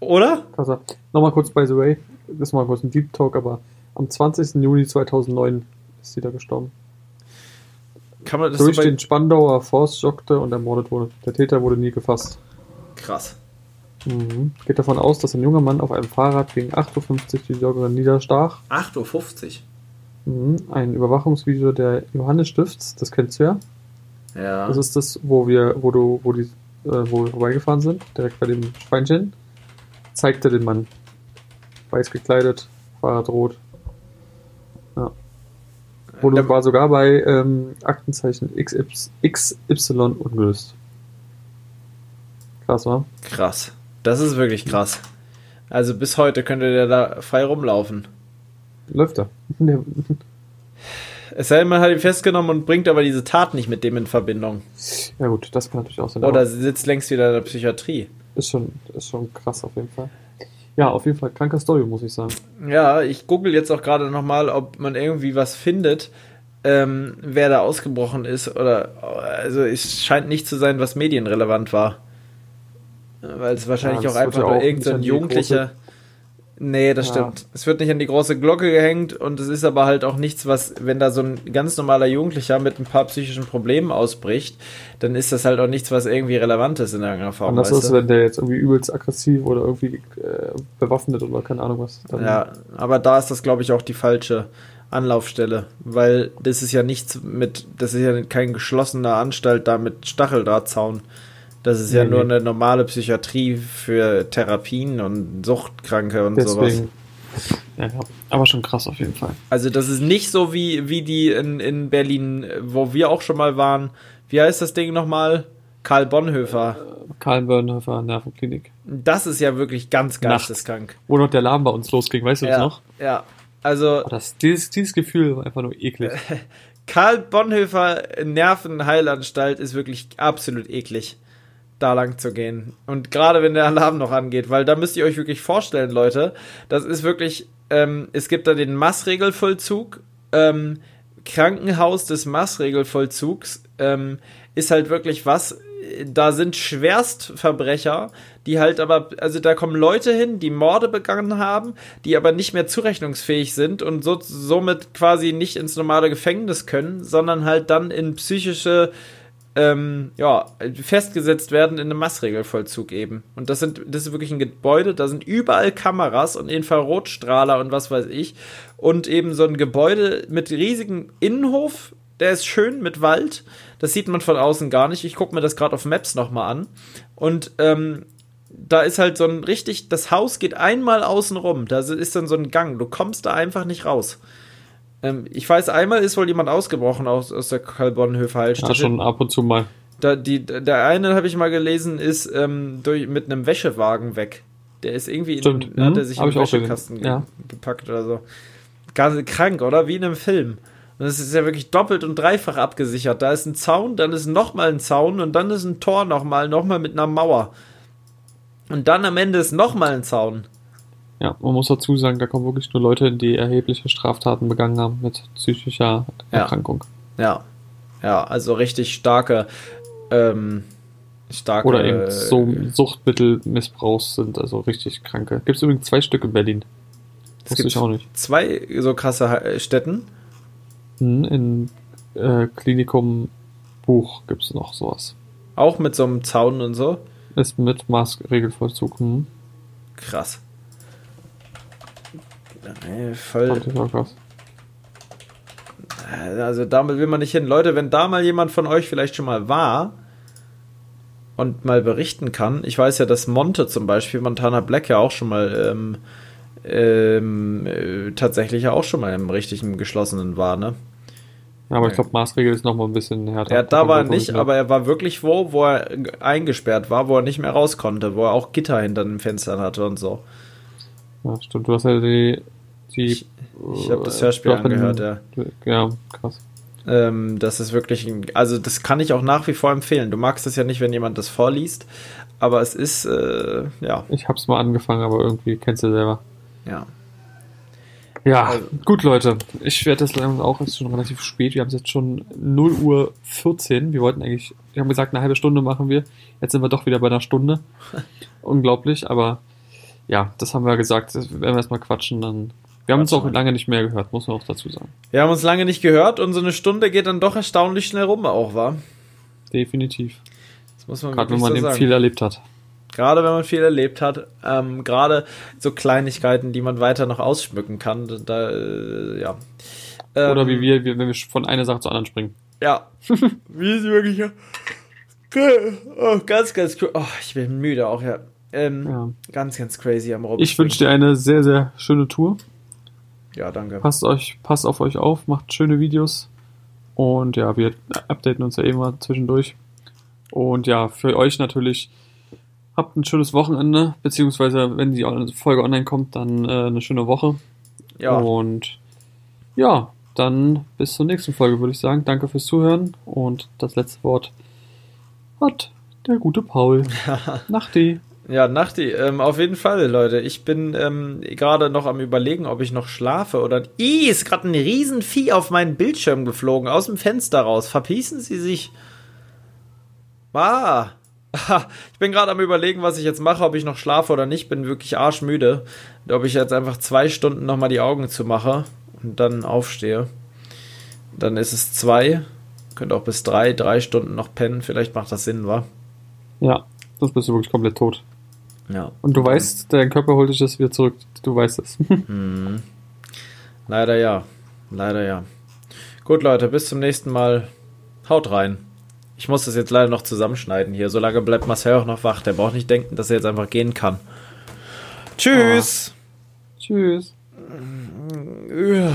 Oder? Krasser. Nochmal kurz by the way, das ist mal kurz ein Deep Talk, aber am 20. Juni 2009 ist sie da gestorben. Kann man das so Durch bei... den Spandauer Forst joggte und ermordet wurde. Der Täter wurde nie gefasst. Krass. Mhm. Geht davon aus, dass ein junger Mann auf einem Fahrrad gegen 8.50 Uhr die Joggerin niederstach. 8.50 Mhm. Ein Überwachungsvideo der Johannesstifts, das kennst du ja. Ja. Das ist das, wo wir, wo du, wo die, äh, wo wir vorbeigefahren sind, direkt bei dem Schweinchen, zeigte den Mann. Weiß gekleidet, Fahrrad rot. Ja. Wurde, Da- war sogar bei ähm, Aktenzeichen XY, XY ungelöst. Krass, wa? krass. Das ist wirklich krass. Also bis heute könnte der da frei rumlaufen. Läuft er. [LAUGHS] Es sei denn, man hat ihn festgenommen und bringt aber diese Tat nicht mit dem in Verbindung. ja gut, das kann natürlich auch sein. Oder sie sitzt längst wieder in der Psychiatrie. Ist schon, ist schon krass auf jeden Fall. Ja, auf jeden Fall kranker Story, muss ich sagen. Ja, ich google jetzt auch gerade nochmal, ob man irgendwie was findet, ähm, wer da ausgebrochen ist. Oder also es scheint nicht zu sein, was medienrelevant war. Weil es wahrscheinlich Ja, auch einfach nur irgendein Jugendlicher. Nee, das Ja. stimmt. Es wird nicht an die große Glocke gehängt und es ist aber halt auch nichts, was, wenn da so ein ganz normaler Jugendlicher mit ein paar psychischen Problemen ausbricht, dann ist das halt auch nichts, was irgendwie relevant ist in irgendeiner Form. Anders weißt ist, wenn der jetzt irgendwie übelst aggressiv oder irgendwie äh, bewaffnet oder keine Ahnung was. Ja, aber da ist das, glaube ich, auch die falsche Anlaufstelle, weil das ist ja nichts mit, das ist ja kein geschlossener Anstalt da mit Stacheldrahtzaun. Das ist ja Nee, nur eine normale Psychiatrie für Therapien und Suchtkranke und sowas. deswegen. Ja, ja. Aber schon krass auf jeden Fall. Also das ist nicht so wie, wie die in, in Berlin, wo wir auch schon mal waren. Wie heißt das Ding nochmal? Karl Bonhoeffer. Karl Börnhofer Nervenklinik. Das ist ja wirklich ganz geisteskrank. Wo noch der Alarm bei uns losging, weißt du das Ja, noch? ja. Also Oh, das, dieses, dieses Gefühl war einfach nur eklig. [LAUGHS] Karl Bonhoeffer Nervenheilanstalt ist wirklich absolut eklig, da lang zu gehen. Und gerade wenn der Alarm noch angeht, weil da müsst ihr euch wirklich vorstellen, Leute, das ist wirklich, ähm, es gibt da den Maßregelvollzug, ähm, Krankenhaus des Maßregelvollzugs, ähm, ist halt wirklich was, da sind Schwerstverbrecher, die halt aber, also da kommen Leute hin, die Morde begangen haben, die aber nicht mehr zurechnungsfähig sind und so, somit quasi nicht ins normale Gefängnis können, sondern halt dann in psychische ähm, ja, festgesetzt werden in einem Maßregelvollzug eben. Und das sind, das ist wirklich ein Gebäude, da sind überall Kameras und Infrarotstrahler und was weiß ich. Und eben so ein Gebäude mit riesigem Innenhof, der ist schön mit Wald. Das sieht man von außen gar nicht. Ich gucke mir das gerade auf Maps nochmal an. Und ähm, da ist halt so ein richtig, das Haus geht einmal außen rum. Da ist dann so ein Gang. Du kommst da einfach nicht raus. Ähm, ich weiß, einmal ist wohl jemand ausgebrochen aus, aus der Kalbonnenhöfe-Heilstätte. Ja, schon ab und zu mal. Da, die, der eine, habe ich mal gelesen, ist ähm, durch, mit einem Wäschewagen weg. Der ist irgendwie Stimmt. in, hat er sich Hm, in den Wäschekasten. Ja. ge gepackt oder so. Ganz krank, oder? Wie in einem Film. Und es ist ja wirklich doppelt und dreifach abgesichert. Da ist ein Zaun, dann ist nochmal ein Zaun und dann ist ein Tor nochmal, nochmal mit einer Mauer. Und dann am Ende ist nochmal ein Zaun. Ja, man muss dazu sagen, da kommen wirklich nur Leute, die erhebliche Straftaten begangen haben mit psychischer Ja. Erkrankung. Ja. Ja, also richtig starke, ähm, starke. Oder eben so Suchtmittelmissbrauchs sind, also richtig kranke. Gibt es übrigens zwei Stück in Berlin. Es Wusste gibt ich auch nicht. zwei so krasse äh, Städten. Hm, In äh, Klinikum Buch gibt es noch sowas. Auch mit so einem Zaun und so. Ist mit Maßregelvollzug. Hm. Krass. Voll. Krass. Also damit will man nicht hin. Leute, wenn da mal jemand von euch vielleicht schon mal war und mal berichten kann. Ich weiß ja, dass Monte zum Beispiel, Montana Black ja auch schon mal ähm, ähm, äh, tatsächlich ja auch schon mal im richtigen geschlossenen war, ne? Ja, aber ich glaube, Maßregel ist noch mal ein bisschen härter. Ja, da war er nicht, aber er war wirklich wo, wo er eingesperrt war, wo er nicht mehr raus konnte, wo er auch Gitter hinter den Fenstern hatte und so. Ja, stimmt. Du hast ja die. Die Ich- Ich habe das äh, Hörspiel hast angehört, ja. Ja, krass. Ähm, das ist wirklich, ein, also das kann ich auch nach wie vor empfehlen. Du magst es ja nicht, wenn jemand das vorliest, aber es ist, äh, ja, Ich hab's mal angefangen, aber irgendwie kennst du selber. ja. Ja, Also- gut, Leute. Ich werde das langsam auch, es ist schon relativ spät. Wir haben es jetzt schon 0 Uhr 14. Wir wollten eigentlich, wir haben gesagt, eine halbe Stunde machen wir. Jetzt sind wir doch wieder bei einer Stunde. [LAUGHS] Unglaublich, aber ja, das haben wir gesagt. Werden wir erstmal quatschen, dann. Wir haben uns auch lange nicht mehr gehört, muss man auch dazu sagen. Wir haben uns lange nicht gehört und so eine Stunde geht dann doch erstaunlich schnell rum, auch war. Definitiv. Das muss man Gerade wenn man so eben viel erlebt hat. Gerade wenn man viel erlebt hat, ähm, gerade so Kleinigkeiten, die man weiter noch ausschmücken kann, da, äh, ja. Ähm, Oder wie wir, wie- wenn wir von einer Sache zur anderen springen. Ja. [LAUGHS] Wie ist wirklich. Oh, ganz, ganz cool. Oh, ich bin müde auch, ja. Ähm, Ja. Ganz, ganz crazy am Robben. Ich wünsche dir eine sehr, sehr schöne Tour. Ja, danke. Passt euch, passt auf euch auf, macht schöne Videos. Und ja, wir updaten uns ja mal zwischendurch. Und ja, für euch natürlich habt ein schönes Wochenende, beziehungsweise wenn die Folge online kommt, dann äh, eine schöne Woche. Ja, Und ja, dann bis zur nächsten Folge, würde ich sagen. Danke fürs Zuhören und das letzte Wort hat der gute Paul. [LAUGHS] Nachti. Ja, Nachti. Ähm, auf jeden Fall, Leute. Ich bin ähm, gerade noch am überlegen, ob ich noch schlafe oder. Ih, ist gerade ein Riesenvieh auf meinen Bildschirm geflogen, aus dem Fenster raus. Verpießen Sie sich. Ah. [LAUGHS] Ich bin gerade am überlegen, was ich jetzt mache, ob ich noch schlafe oder nicht. Bin wirklich arschmüde. Ob ich jetzt einfach zwei Stunden nochmal die Augen zumache und dann aufstehe. Dann ist es zwei. Könnte auch bis drei, drei Stunden noch pennen. Vielleicht macht das Sinn, wa? Ja, sonst bist du wirklich komplett tot. Ja. Und du weißt, dein Körper holt dich das wieder zurück. Du weißt es. [LAUGHS] Mhm. Leider ja. Leider ja. Gut, Leute, bis zum nächsten Mal. Haut rein. Ich muss das jetzt leider noch zusammenschneiden hier. Solange bleibt Marcel auch noch wach. Der braucht nicht denken, dass er jetzt einfach gehen kann. Tschüss. Oh. Tschüss. Ja.